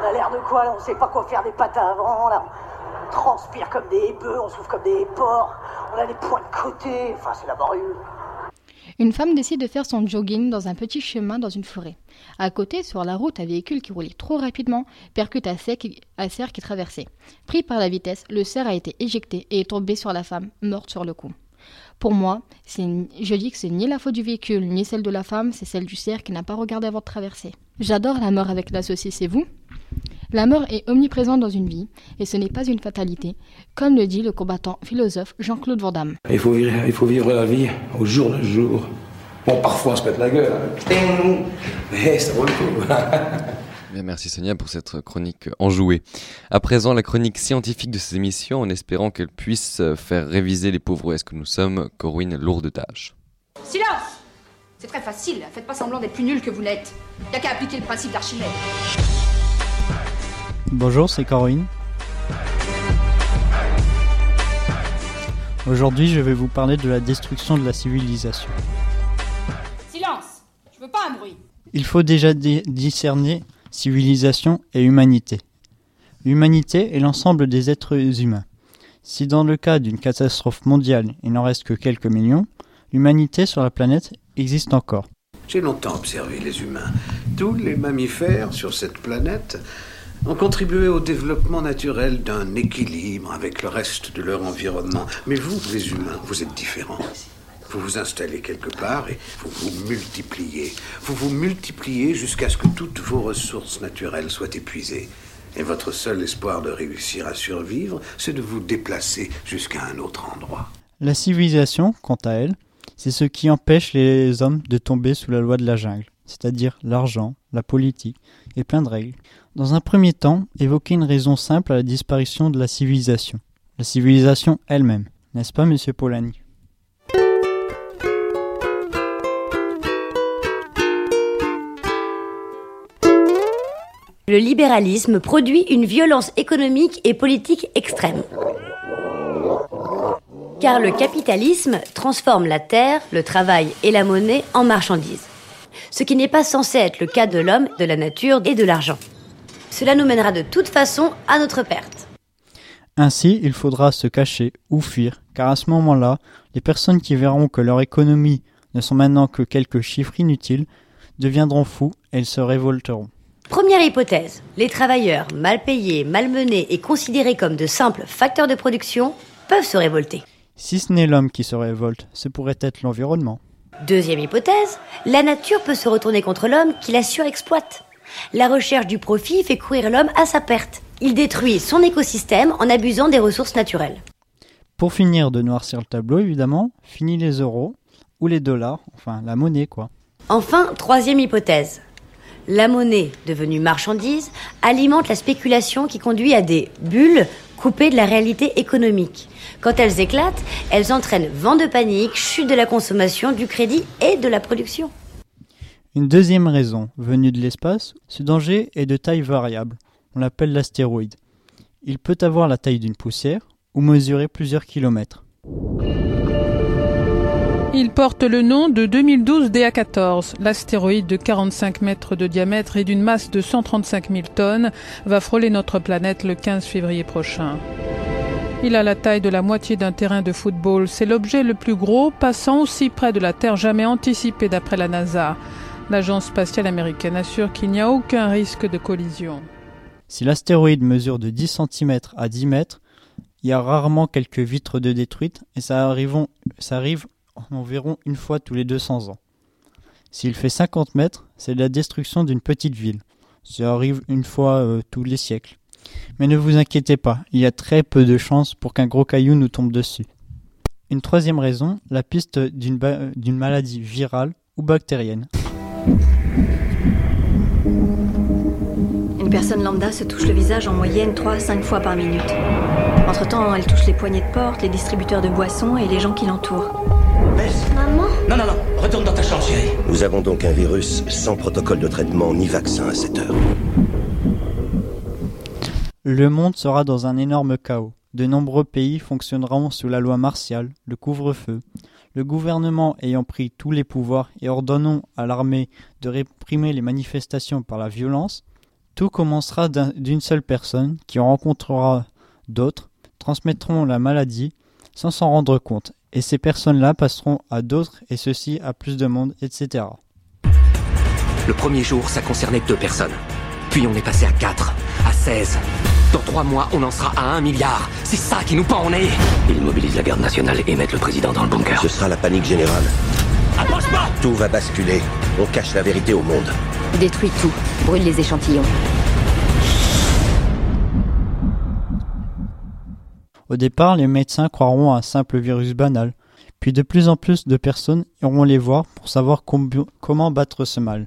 On a l'air de quoi, là On sait pas quoi faire des pattes avant, là. On transpire comme des bœufs, on souffle comme des porcs, on a des points de côté, enfin c'est laborieux. Une femme décide de faire son jogging dans un petit chemin dans une forêt. À côté, sur la route, un véhicule qui roulait trop rapidement percute un cerf qui, traversait. Pris par la vitesse, le cerf a été éjecté et est tombé sur la femme, morte sur le coup. Pour moi, c'est- je dis que c'est ni la faute du véhicule, ni celle de la femme, c'est celle du cerf qui n'a pas regardé avant de traverser. J'adore la mort avec la saucisse, et vous? La mort est omniprésente dans une vie, et ce n'est pas une fatalité, comme le dit le combattant philosophe Jean-Claude Van Damme. Il faut, vivre, il faut vivre la vie au jour le jour. Bon, parfois on se pète la gueule, hein. Mais ça vaut le coup. Bien, merci Sonia pour cette chronique enjouée. À présent, la chronique scientifique de ces émissions, en espérant qu'elle puisse euh, faire réviser les pauvres est-ce que nous sommes, Corwin, lourde tâche. Silence C'est très facile, faites pas semblant d'être plus nul que vous n'êtes. Y a qu'à appliquer le principe d'Archimède. Bonjour, c'est Corinne. Aujourd'hui, je vais vous parler de la destruction de la civilisation. Silence Je veux pas un bruit. Il faut déjà di- discerner civilisation et humanité. L'humanité est l'ensemble des êtres humains. Si dans le cas d'une catastrophe mondiale, il n'en reste que quelques millions, l'humanité sur la planète existe encore. J'ai longtemps observé les humains. Tous les mammifères sur cette planète ont contribué au développement naturel d'un équilibre avec le reste de leur environnement. Mais vous, les humains, vous êtes différents. Vous vous installez quelque part et vous vous multipliez. Vous vous multipliez jusqu'à ce que toutes vos ressources naturelles soient épuisées. Et votre seul espoir de réussir à survivre, c'est de vous déplacer jusqu'à un autre endroit. La civilisation, quant à elle, c'est ce qui empêche les hommes de tomber sous la loi de la jungle, c'est-à-dire l'argent, la politique et plein de règles. Dans un premier temps, évoquer une raison simple à la disparition de la civilisation. la civilisation elle-même. N'est-ce pas, monsieur Polanyi? Le libéralisme produit une violence économique et politique extrême. Car le capitalisme transforme la terre, le travail et la monnaie en marchandises. Ce qui n'est pas censé être le cas de l'homme, de la nature et de l'argent. Cela nous mènera de toute façon à notre perte. Ainsi, il faudra se cacher ou fuir, car à ce moment-là, les personnes qui verront que leur économie ne sont maintenant que quelques chiffres inutiles deviendront fous et se révolteront. Première hypothèse, les travailleurs mal payés, malmenés et considérés comme de simples facteurs de production peuvent se révolter. Si ce n'est l'homme qui se révolte, ce pourrait être l'environnement. Deuxième hypothèse, la nature peut se retourner contre l'homme qui la surexploite. La recherche du profit fait courir l'homme à sa perte. Il détruit son écosystème en abusant des ressources naturelles. Pour finir de noircir le tableau, évidemment, fini les euros ou les dollars, enfin la monnaie quoi. Enfin, troisième hypothèse. La monnaie, devenue marchandise, alimente la spéculation qui conduit à des bulles coupées de la réalité économique. Quand elles éclatent, elles entraînent vent de panique, chute de la consommation, du crédit et de la production. Une deuxième raison, venue de l'espace, ce danger est de taille variable. On l'appelle l'astéroïde. Il peut avoir la taille d'une poussière ou mesurer plusieurs kilomètres. Il porte le nom de 2012 DA14. L'astéroïde de 45 mètres de diamètre et d'une masse de 135 000 tonnes va frôler notre planète le 15 février prochain. Il a la taille de la moitié d'un terrain de football. C'est l'objet le plus gros passant aussi près de la Terre jamais anticipé d'après la NASA. L'agence spatiale américaine assure qu'il n'y a aucun risque de collision. Si l'astéroïde mesure de 10 cm à 10 mètres, il y a rarement quelques vitres de détruites et ça, arrive, ça arrive environ une fois tous les 200 ans. S'il fait 50 mètres, c'est la destruction d'une petite ville. Ça arrive une fois euh, tous les siècles. Mais ne vous inquiétez pas, il y a très peu de chances pour qu'un gros caillou nous tombe dessus. Une troisième raison, la piste d'une d'une maladie virale ou bactérienne. Une personne lambda se touche le visage en moyenne 3 à 5 fois par minute. Entre-temps, elle touche les poignées de porte, les distributeurs de boissons et les gens qui l'entourent. Maman Non, non, non, retourne dans ta chambre, chérie. Nous avons donc un virus sans protocole de traitement ni vaccin à cette heure. Le monde sera dans un énorme chaos. De nombreux pays fonctionneront sous la loi martiale, le couvre-feu. Le gouvernement ayant pris tous les pouvoirs et ordonnant à l'armée de réprimer les manifestations par la violence, tout commencera d'une seule personne qui en rencontrera d'autres, transmettront la maladie sans s'en rendre compte, et ces personnes-là passeront à d'autres et ceci à plus de monde, etc. Le premier jour, ça concernait deux personnes. Puis on est passé à 4, à 16. Dans trois mois, on en sera à un milliard. C'est ça qui nous pend au nez. Ils mobilisent la garde nationale et mettent le président dans le bunker. Ce sera la panique générale. Approche pas Tout va basculer. On cache la vérité au monde. Détruis tout. Brûle les échantillons. Au départ, les médecins croiront à un simple virus banal, puis de plus en plus de personnes iront les voir pour savoir comment battre ce mal.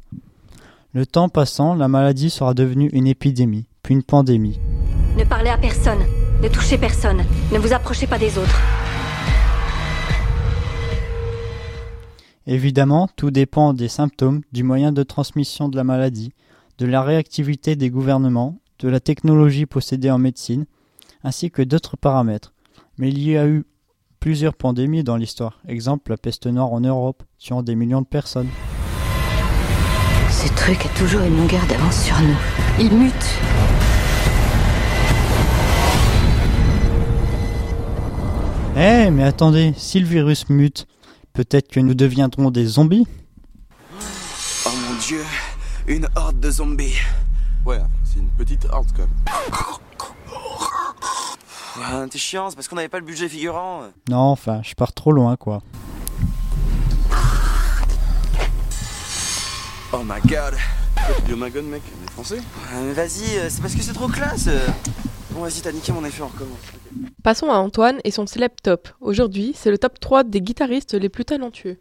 Le temps passant, la maladie sera devenue une épidémie, pandémie. Ne parlez à personne, ne touchez personne, ne vous approchez pas des autres. Évidemment, tout dépend des symptômes, du moyen de transmission de la maladie, de la réactivité des gouvernements, de la technologie possédée en médecine, ainsi que d'autres paramètres. Mais il y a eu plusieurs pandémies dans l'histoire. Exemple, la peste noire en Europe, tuant des millions de personnes. Ce truc a toujours une longueur d'avance sur nous. Il mute. Eh, mais attendez, si le virus mute, peut-être que nous deviendrons des zombies Oh mon dieu, une horde de zombies. Ouais, c'est une petite horde quand même. T'es chiant, c'est parce qu'on n'avait pas le budget figurant. Non, enfin, je pars trop loin, quoi. Oh my god. Yo my god, mec, on est français euh, Vas-y, euh, c'est parce que c'est trop classe. euh. Bon, vas-y, t'as niqué mon effet, on recommence. Passons à Antoine et son célèbre top. Aujourd'hui, c'est le top 3 des guitaristes les plus talentueux.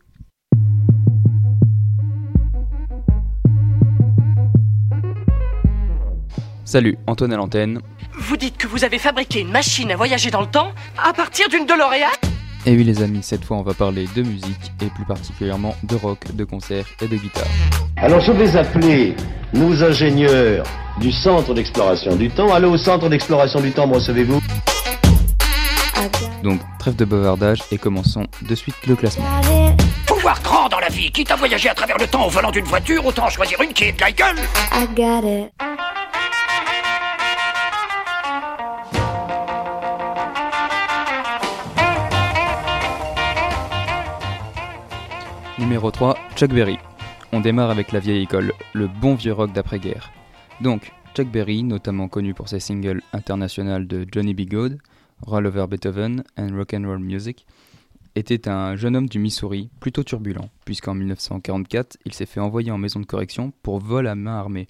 Salut, Antoine à l'antenne. Vous dites que vous avez fabriqué une machine à voyager dans le temps à partir d'une DeLorean? Et oui les amis, cette fois on va parler de musique et plus particulièrement de rock, de concert et de guitare. Alors je vais appeler nos ingénieurs du centre d'exploration du temps. Allô au centre d'exploration du temps, me recevez-vous? Donc trêve de bavardage et commençons de suite le classement. Pouvoir grand dans la vie, quitte à voyager à travers le temps au volant d'une voiture, autant choisir une qui est de la gueule. I got it. Numéro 3, Chuck Berry. On démarre avec la vieille école, le bon vieux rock d'après-guerre. Donc, Chuck Berry, notamment connu pour ses singles internationaux de Johnny B. Good, Roll Over Beethoven and Rock and Roll Music, était un jeune homme du Missouri plutôt turbulent, puisqu'en 1944, il s'est fait envoyer en maison de correction pour vol à main armée.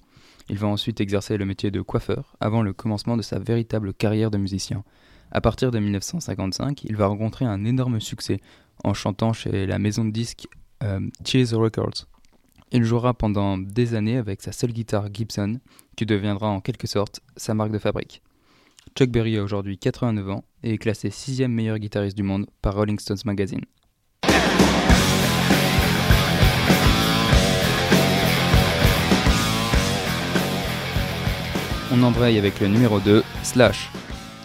Il va ensuite exercer le métier de coiffeur avant le commencement de sa véritable carrière de musicien. À partir de 1955, il va rencontrer un énorme succès en chantant chez la maison de disques Cheese Records. Il jouera pendant des années avec sa seule guitare Gibson, qui deviendra en quelque sorte sa marque de fabrique. Chuck Berry a aujourd'hui 89 ans et est classé 6 meilleur guitariste du monde par Rolling Stones Magazine. On embraye avec le numéro 2, Slash,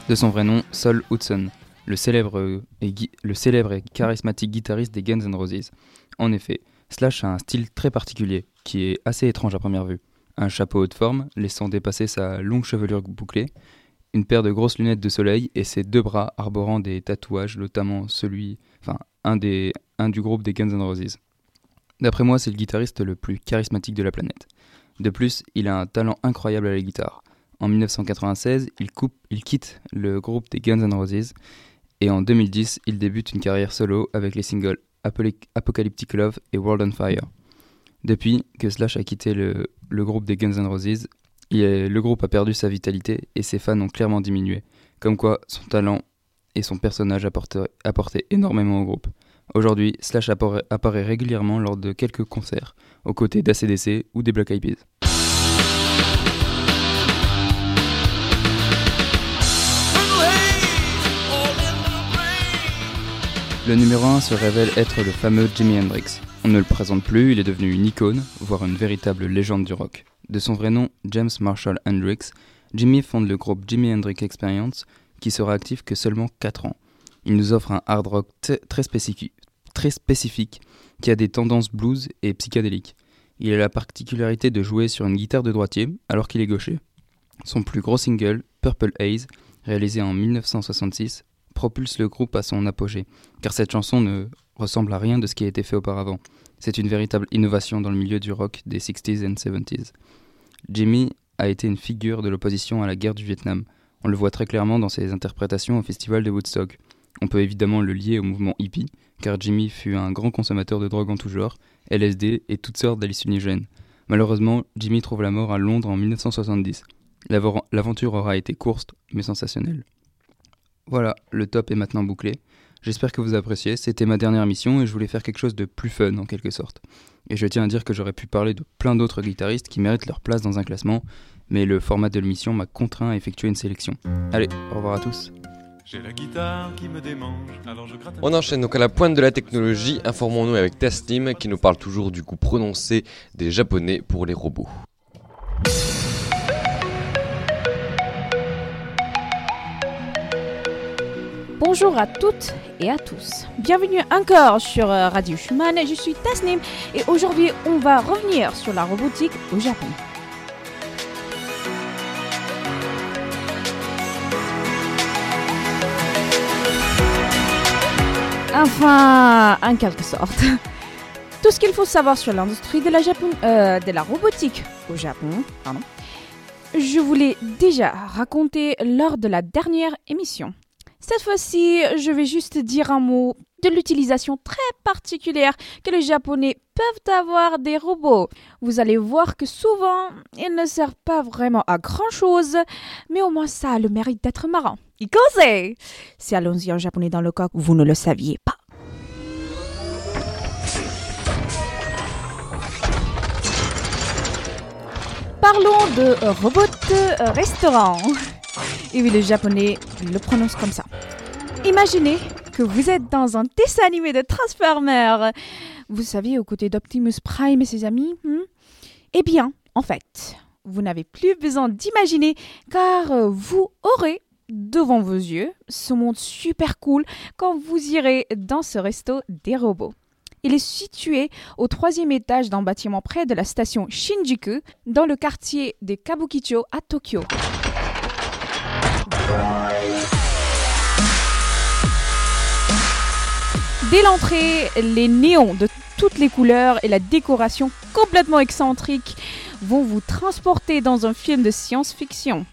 de son vrai nom Sol Hudson, le célèbre, et le célèbre et charismatique guitariste des Guns N' Roses. En effet, Slash a un style très particulier, qui est assez étrange à première vue. Un chapeau haute forme, laissant dépasser sa longue chevelure bouclée, une paire de grosses lunettes de soleil et ses deux bras arborant des tatouages, notamment celui, enfin un des, un du groupe des Guns N' Roses. D'après moi, c'est le guitariste le plus charismatique de la planète. De plus, il a un talent incroyable à la guitare. En 1996, il, coupe, il quitte le groupe des Guns N' Roses et en 2010, il débute une carrière solo avec les singles Apocalyptic Love et World on Fire. Depuis que Slash a quitté le, groupe des Guns N' Roses, le groupe a perdu sa vitalité et ses fans ont clairement diminué. Comme quoi, son talent et son personnage apportaient, énormément au groupe. Aujourd'hui, Slash apparaît régulièrement lors de quelques concerts, aux côtés d'ACDC ou des Black Eyed Peas. Le numéro 1 se révèle être le fameux Jimi Hendrix. On ne le présente plus, il est devenu une icône, voire une véritable légende du rock. De son vrai nom, James Marshall Hendrix, Jimmy fonde le groupe Jimi Hendrix Experience, qui sera actif que seulement 4 ans. Il nous offre un hard rock t- très spécifique, très spécifique, qui a des tendances blues et psychédéliques. Il a la particularité de jouer sur une guitare de droitier, alors qu'il est gaucher. Son plus gros single, Purple Haze, réalisé en 1966, propulse le groupe à son apogée, car cette chanson ne ressemble à rien de ce qui a été fait auparavant. C'est une véritable innovation dans le milieu du rock des 60s et 70s. Jimmy a été une figure de l'opposition à la guerre du Vietnam. On le voit très clairement dans ses interprétations au festival de Woodstock. On peut évidemment le lier au mouvement hippie, car Jimmy fut un grand consommateur de drogue en tout genre, LSD et toutes sortes d'hallucinogènes. Malheureusement, Jimmy trouve la mort à Londres en 1970. L'avo- L'aventure aura été courte, mais sensationnelle. Voilà, le top est maintenant bouclé. J'espère que vous appréciez, c'était ma dernière émission et je voulais faire quelque chose de plus fun en quelque sorte. Et je tiens à dire que j'aurais pu parler de plein d'autres guitaristes qui méritent leur place dans un classement, mais le format de l'émission m'a contraint à effectuer une sélection. Allez, au revoir à tous. J'ai la guitare qui me démange, alors je gratte un On enchaîne donc à la pointe de la technologie. Informons-nous avec Taslim qui nous parle toujours du coup prononcé des japonais pour les robots. Bonjour à toutes et à tous. Bienvenue encore sur euh, Radio Schumann. Je suis Tasnim et aujourd'hui on va revenir sur la robotique au Japon. Enfin, en quelque sorte. Tout ce qu'il faut savoir sur l'industrie de, la euh, robotique au Japon, je vous l'ai déjà raconté lors de la dernière émission. Cette fois-ci, je vais juste dire un mot de l'utilisation très particulière que les Japonais peuvent avoir des robots. Vous allez voir que souvent, ils ne servent pas vraiment à grand-chose, mais au moins ça a le mérite d'être marrant. Ikose Si allons-y en japonais dans le où vous ne le saviez pas. parlons de robot restaurant. Et oui, le japonais le prononce comme ça. Imaginez que vous êtes dans un dessin animé de Transformers. Vous savez, aux côtés d'Optimus Prime et ses amis. hmm? Eh bien, en fait, vous n'avez plus besoin d'imaginer car vous aurez devant vos yeux ce monde super cool quand vous irez dans ce resto des robots. Il est situé au troisième étage d'un bâtiment près de la station Shinjuku, dans le quartier des Kabukicho à Tokyo. Dès l'entrée, les néons de toutes les couleurs et la décoration complètement excentrique vont vous transporter dans un film de science-fiction.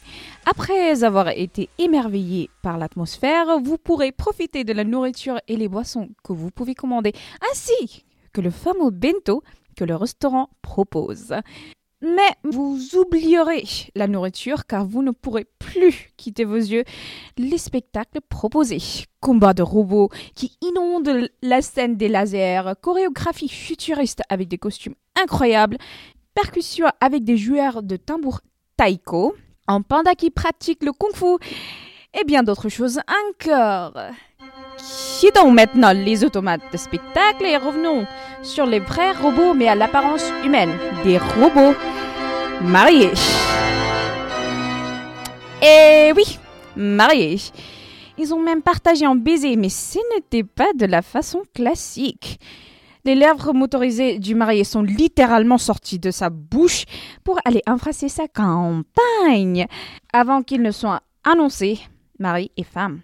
Après avoir été émerveillé par l'atmosphère, vous pourrez profiter de la nourriture et les boissons que vous pouvez commander, ainsi que le fameux bento que le restaurant propose. Mais vous oublierez la nourriture car vous ne pourrez plus quitter vos yeux les spectacles proposés. Combats de robots qui inondent la scène des lasers, chorégraphie futuriste avec des costumes incroyables, percussions avec des joueurs de tambour taiko, un panda qui pratique le kung-fu et bien d'autres choses encore. Quittons maintenant les automates de spectacle et revenons sur les vrais robots mais à l'apparence humaine. Des robots mariés. Et oui, mariés. Ils ont même partagé un baiser, mais ce n'était pas de la façon classique. Les lèvres motorisées du marié sont littéralement sorties de sa bouche pour aller embrasser sa campagne avant qu'ils ne soient annoncés mari et femme.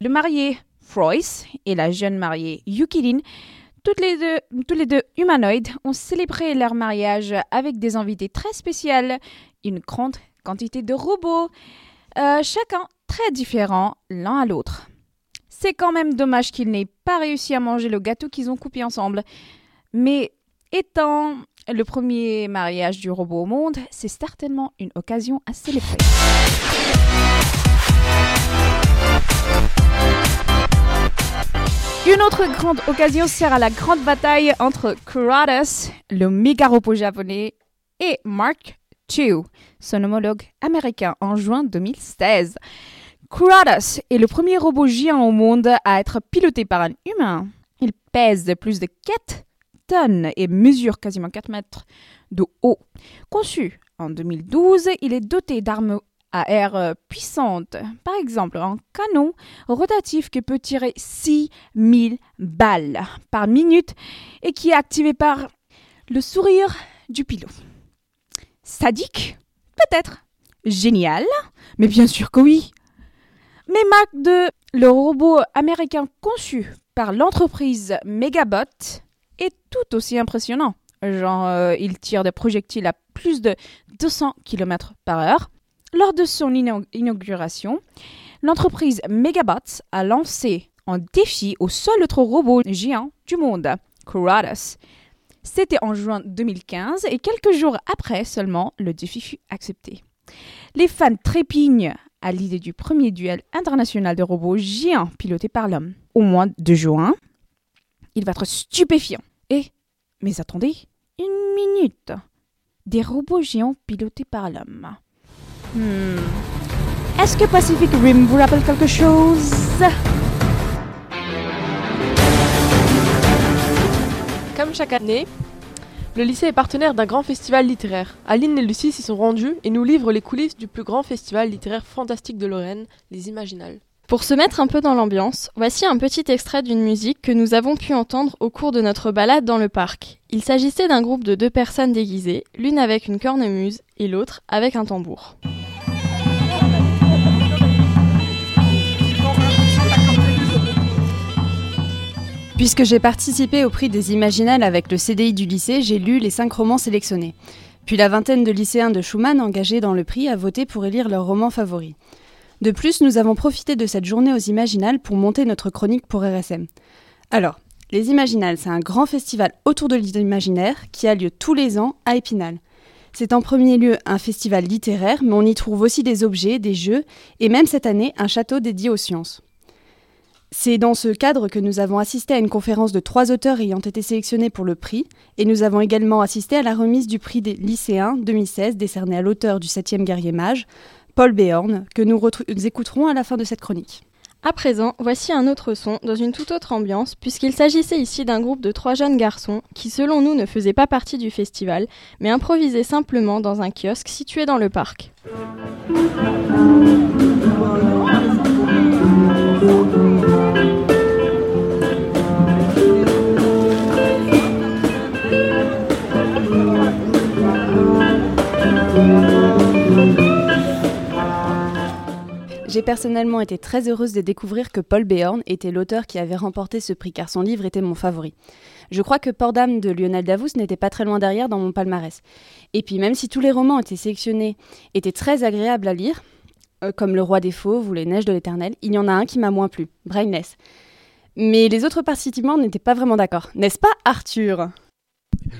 Le marié Froyce et la jeune mariée Yukilin, tous les deux humanoïdes, ont célébré leur mariage avec des invités très spéciales, une grande quantité de robots, euh, chacun très différents l'un à l'autre. C'est quand même dommage qu'ils n'aient pas réussi à manger le gâteau qu'ils ont coupé ensemble. Mais étant le premier mariage du robot au monde, c'est certainement une occasion à célébrer. Une autre grande occasion sert à la grande bataille entre Kratos, le méga japonais, et Mark II, son homologue américain, en juin 2016. Kratos est le premier robot géant au monde à être piloté par un humain. Il pèse plus de 4 tonnes et mesure quasiment 4 mètres de haut. Conçu en 2012, il est doté d'armes à air euh, puissantes. Par exemple, un canon rotatif qui peut tirer 6000 balles par minute et qui est activé par le sourire du pilote. Sadique Peut-être. Génial Mais bien sûr que oui. Mais Mark II, le robot américain conçu par l'entreprise Megabot, est tout aussi impressionnant. Genre, euh, il tire des projectiles à plus de 200 km par heure. Lors de son ina- inauguration, l'entreprise Megabot a lancé un défi au seul autre robot géant du monde, Kratos. C'était en juin 2015 et quelques jours après seulement, le défi fut accepté. Les fans trépignent à l'idée du premier duel international de robots géants piloté par l'homme. Au mois de juin, il va être stupéfiant. Et, mais attendez, une minute. Des robots géants pilotés par l'homme. Hmm. Est-ce que Pacific Rim vous rappelle quelque chose? Comme chaque année, le lycée est partenaire d'un grand festival littéraire. Aline et Lucie s'y sont rendues et nous livrent les coulisses du plus grand festival littéraire fantastique de Lorraine, les Imaginales. Pour se mettre un peu dans l'ambiance, voici un petit extrait d'une musique que nous avons pu entendre au cours de notre balade dans le parc. Il s'agissait d'un groupe de deux personnes déguisées, l'une avec une cornemuse et l'autre avec un tambour. Puisque j'ai participé au prix des Imaginales avec le CDI du lycée, j'ai lu les cinq romans sélectionnés. Puis la vingtaine de lycéens de Schumann engagés dans le prix a voté pour élire leur roman favori. De plus, nous avons profité de cette journée aux Imaginales pour monter notre chronique pour RSM. Alors, les Imaginales, c'est un grand festival autour de l'imaginaire qui a lieu tous les ans à Épinal. C'est en premier lieu un festival littéraire, mais on y trouve aussi des objets, des jeux et même cette année un château dédié aux sciences. C'est dans ce cadre que nous avons assisté à une conférence de trois auteurs ayant été sélectionnés pour le prix, et nous avons également assisté à la remise du prix des lycéens 2016 décerné à l'auteur du 7e guerrier mage, Paul Béorn, que nous, nous écouterons à la fin de cette chronique. À présent, voici un autre son dans une toute autre ambiance, puisqu'il s'agissait ici d'un groupe de trois jeunes garçons qui, selon nous, ne faisaient pas partie du festival, mais improvisaient simplement dans un kiosque situé dans le parc. J'ai personnellement été très heureuse de découvrir que Paul Béorn était l'auteur qui avait remporté ce prix car son livre était mon favori. Je crois que Port d'âme de Lionel Davous n'était pas très loin derrière dans mon palmarès. Et puis même si tous les romans étaient sélectionnés étaient très agréables à lire, euh, comme Le Roi des Fauves ou Les Neiges de l'Éternel, il y en a un qui m'a moins plu, Brainless. Mais les autres participants n'étaient pas vraiment d'accord, n'est-ce pas Arthur?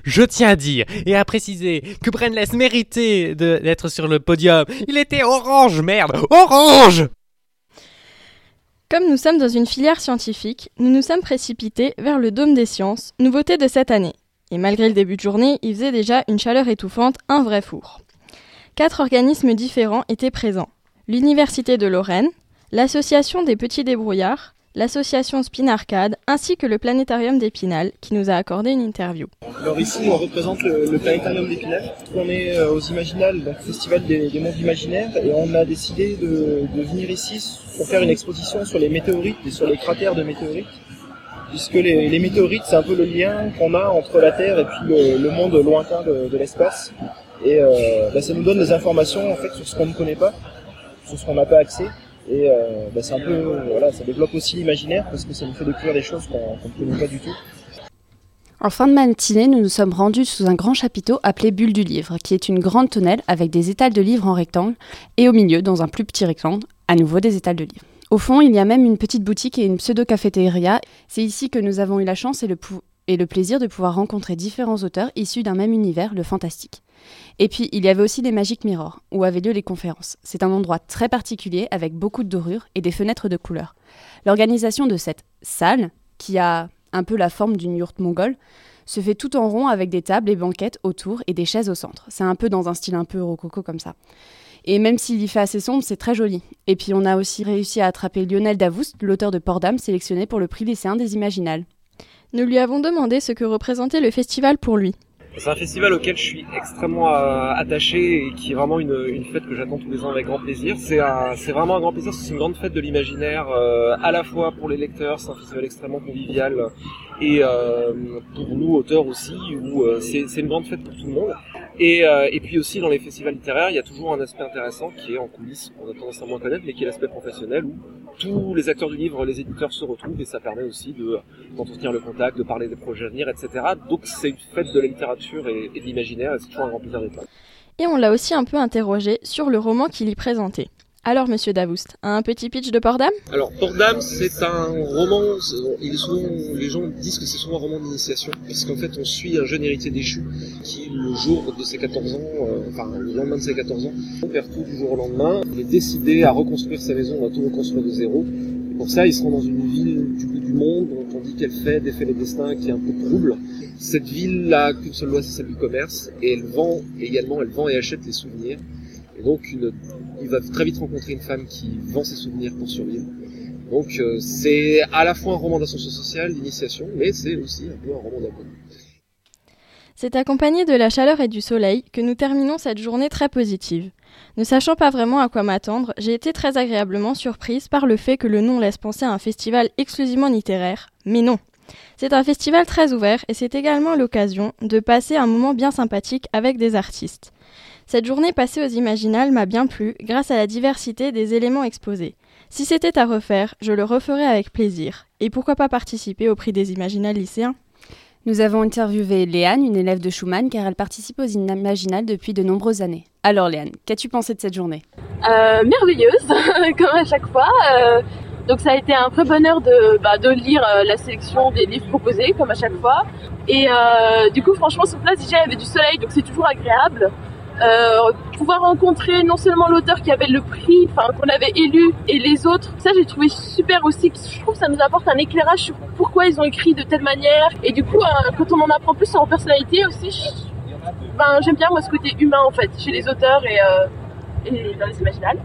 Je tiens à dire et à préciser que Brainless méritait d'être sur le podium. Il était orange, merde, orange Comme nous sommes dans une filière scientifique, nous nous sommes précipités vers le Dôme des Sciences, nouveauté de cette année. Et malgré le début de journée, il faisait déjà une chaleur étouffante, un vrai four. Quatre organismes différents étaient présents. L'Université de Lorraine, l'Association des petits débrouillards, l'association Spin Arcade ainsi que le planétarium d'Épinal qui nous a accordé une interview. Alors ici on représente le, planétarium d'Épinal. On est euh, aux Imaginales, donc Festival des, mondes imaginaires et on a décidé de, venir ici pour faire une exposition sur les météorites et sur les cratères de météorites puisque les, météorites c'est un peu le lien qu'on a entre la Terre et puis le, monde lointain de, l'espace et euh, bah, ça nous donne des informations en fait sur ce qu'on ne connaît pas, sur ce qu'on n'a pas accès et euh, bah, ça développe aussi l'imaginaire parce que ça nous fait découvrir des choses qu'on ne connaît pas du tout. En fin de matinée, nous nous sommes rendus sous un grand chapiteau appelé Bulle du Livre, qui est une grande tonnelle avec des étals de livres en rectangle, et au milieu, dans un plus petit rectangle, à nouveau des étals de livres. Au fond, il y a même une petite boutique et une pseudo-cafétéria. C'est ici que nous avons eu la chance et le plaisir de pouvoir rencontrer différents auteurs issus d'un même univers, le fantastique. Et puis, il y avait aussi les Magic Mirror, où avaient lieu les conférences. C'est un endroit très particulier, avec beaucoup de dorures et des fenêtres de couleur. L'organisation de cette salle, qui a un peu la forme d'une yourte mongole, se fait tout en rond avec des tables et banquettes autour et des chaises au centre. C'est un peu dans un style un peu rococo comme ça. Et même s'il y fait assez sombre, c'est très joli. Et puis on a aussi réussi à attraper Lionel Davoust, l'auteur de Port d'âme, sélectionné pour le prix lycéen des Imaginales. Nous lui avons demandé ce que représentait le festival pour lui. C'est un festival auquel je suis extrêmement euh, attaché et qui est vraiment une, fête que j'attends tous les ans avec grand plaisir. C'est vraiment un grand plaisir, c'est une grande fête de l'imaginaire, euh, à la fois pour les lecteurs, c'est un festival extrêmement convivial, et euh, pour nous auteurs aussi, où c'est une grande fête pour tout le monde. Et, et, puis aussi dans les festivals littéraires, il y a toujours un aspect intéressant qui est en coulisses, qu'on a tendance à moins connaître, mais qui est l'aspect professionnel, où tous les acteurs du livre, les éditeurs se retrouvent, et ça permet aussi d'entretenir le contact, de parler des projets à venir, etc. Donc c'est une fête de la littérature et, de l'imaginaire, et c'est toujours un grand plaisir d'être là. Et on l'a aussi un peu interrogé sur le roman qu'il y présentait. Alors, monsieur Davoust, un petit pitch de Port d'âme Alors, Port d'âme, c'est un roman. Il est souvent, les gens disent que c'est souvent un roman d'initiation, parce qu'en fait, on suit un jeune héritier déchu qui, le jour de ses 14 ans, euh, enfin, le lendemain de ses 14 ans, perd tout du jour au lendemain. Il est décidé à reconstruire sa maison, à tout reconstruire de zéro. Et pour ça, il se rend dans une ville du bout du monde, dont on dit qu'elle fait défait les destins, qui est un peu trouble. Cette ville n'a qu'une seule loi, c'est celle du commerce, et elle vend également, elle vend et achète les souvenirs. Donc, il va très vite rencontrer une femme qui vend ses souvenirs pour survivre. Donc, euh, c'est à la fois un roman d'ascension sociale, d'initiation, mais c'est aussi un peu un roman d'amour. C'est accompagné de la chaleur et du soleil que nous terminons cette journée très positive. Ne sachant pas vraiment à quoi m'attendre, j'ai été très agréablement surprise par le fait que le nom laisse penser à un festival exclusivement littéraire. Mais non, c'est un festival très ouvert et c'est également l'occasion de passer un moment bien sympathique avec des artistes. Cette journée passée aux Imaginales m'a bien plu grâce à la diversité des éléments exposés. Si c'était à refaire, je le referais avec plaisir. Et pourquoi pas participer au prix des Imaginales lycéens? Nous avons interviewé Léane, une élève de Schumann, car elle participe aux Imaginales depuis de nombreuses années. Alors Léane, qu'as-tu pensé de cette journée? Euh, Merveilleuse, comme à chaque fois. Euh, donc ça a été un vrai bonheur de, bah, de lire euh, la sélection des livres proposés, comme à chaque fois. Et euh, du coup, franchement, sur place, déjà, il y avait du soleil, donc c'est toujours agréable. Euh, pouvoir rencontrer non seulement l'auteur qui avait le prix, enfin qu'on avait élu, et les autres. Ça, j'ai trouvé super aussi. Je trouve que ça nous apporte un éclairage sur pourquoi ils ont écrit de telle manière. Et du coup, euh, quand on en apprend plus sur leur personnalité aussi, ben, j'aime bien moi ce côté humain en fait chez les auteurs et, euh, dans les imaginales.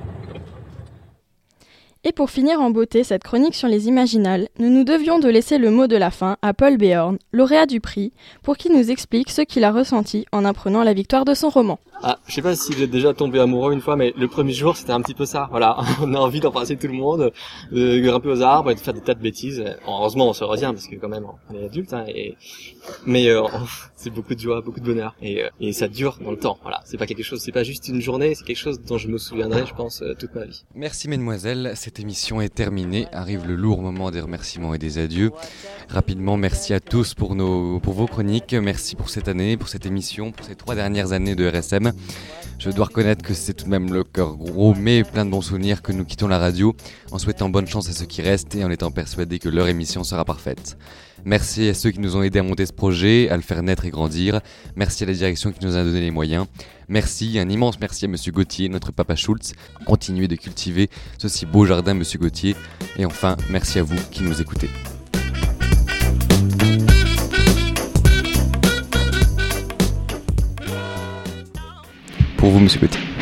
Et pour finir en beauté cette chronique sur les imaginales, nous nous devions de laisser le mot de la fin à Paul Béorn, lauréat du prix, pour qu'il nous explique ce qu'il a ressenti en apprenant la victoire de son roman. Ah, je sais pas si j'ai déjà tombé amoureux une fois, mais le premier jour c'était un petit peu ça. Voilà, on a envie d'embrasser tout le monde, de grimper aux arbres et de faire des tas de bêtises. Heureusement, on se retient parce que quand même on est adulte, hein, et mais euh, c'est beaucoup de joie, beaucoup de bonheur, et, euh, et ça dure dans le temps. Voilà, c'est pas quelque chose, c'est pas juste une journée, c'est quelque chose dont je me souviendrai, je pense, euh, toute ma vie. Merci mesdemoiselles, cette émission est terminée. Arrive le lourd moment des remerciements et des adieux. Rapidement, merci à tous pour vos chroniques. Merci pour cette année, pour cette émission, pour ces trois dernières années de RSM. Je dois reconnaître que c'est tout de même le cœur gros, mais plein de bons souvenirs que nous quittons la radio, en souhaitant bonne chance à ceux qui restent et en étant persuadés que leur émission sera parfaite. Merci à ceux qui nous ont aidés à monter ce projet, à le faire naître et grandir. Merci à la direction qui nous a donné les moyens. Merci, un immense merci à Monsieur Gauthier, notre papa Schultz. Continuez de cultiver ce si beau jardin, Monsieur Gauthier. Et enfin, merci à vous qui nous écoutez. Pour vous, Monsieur Gauthier.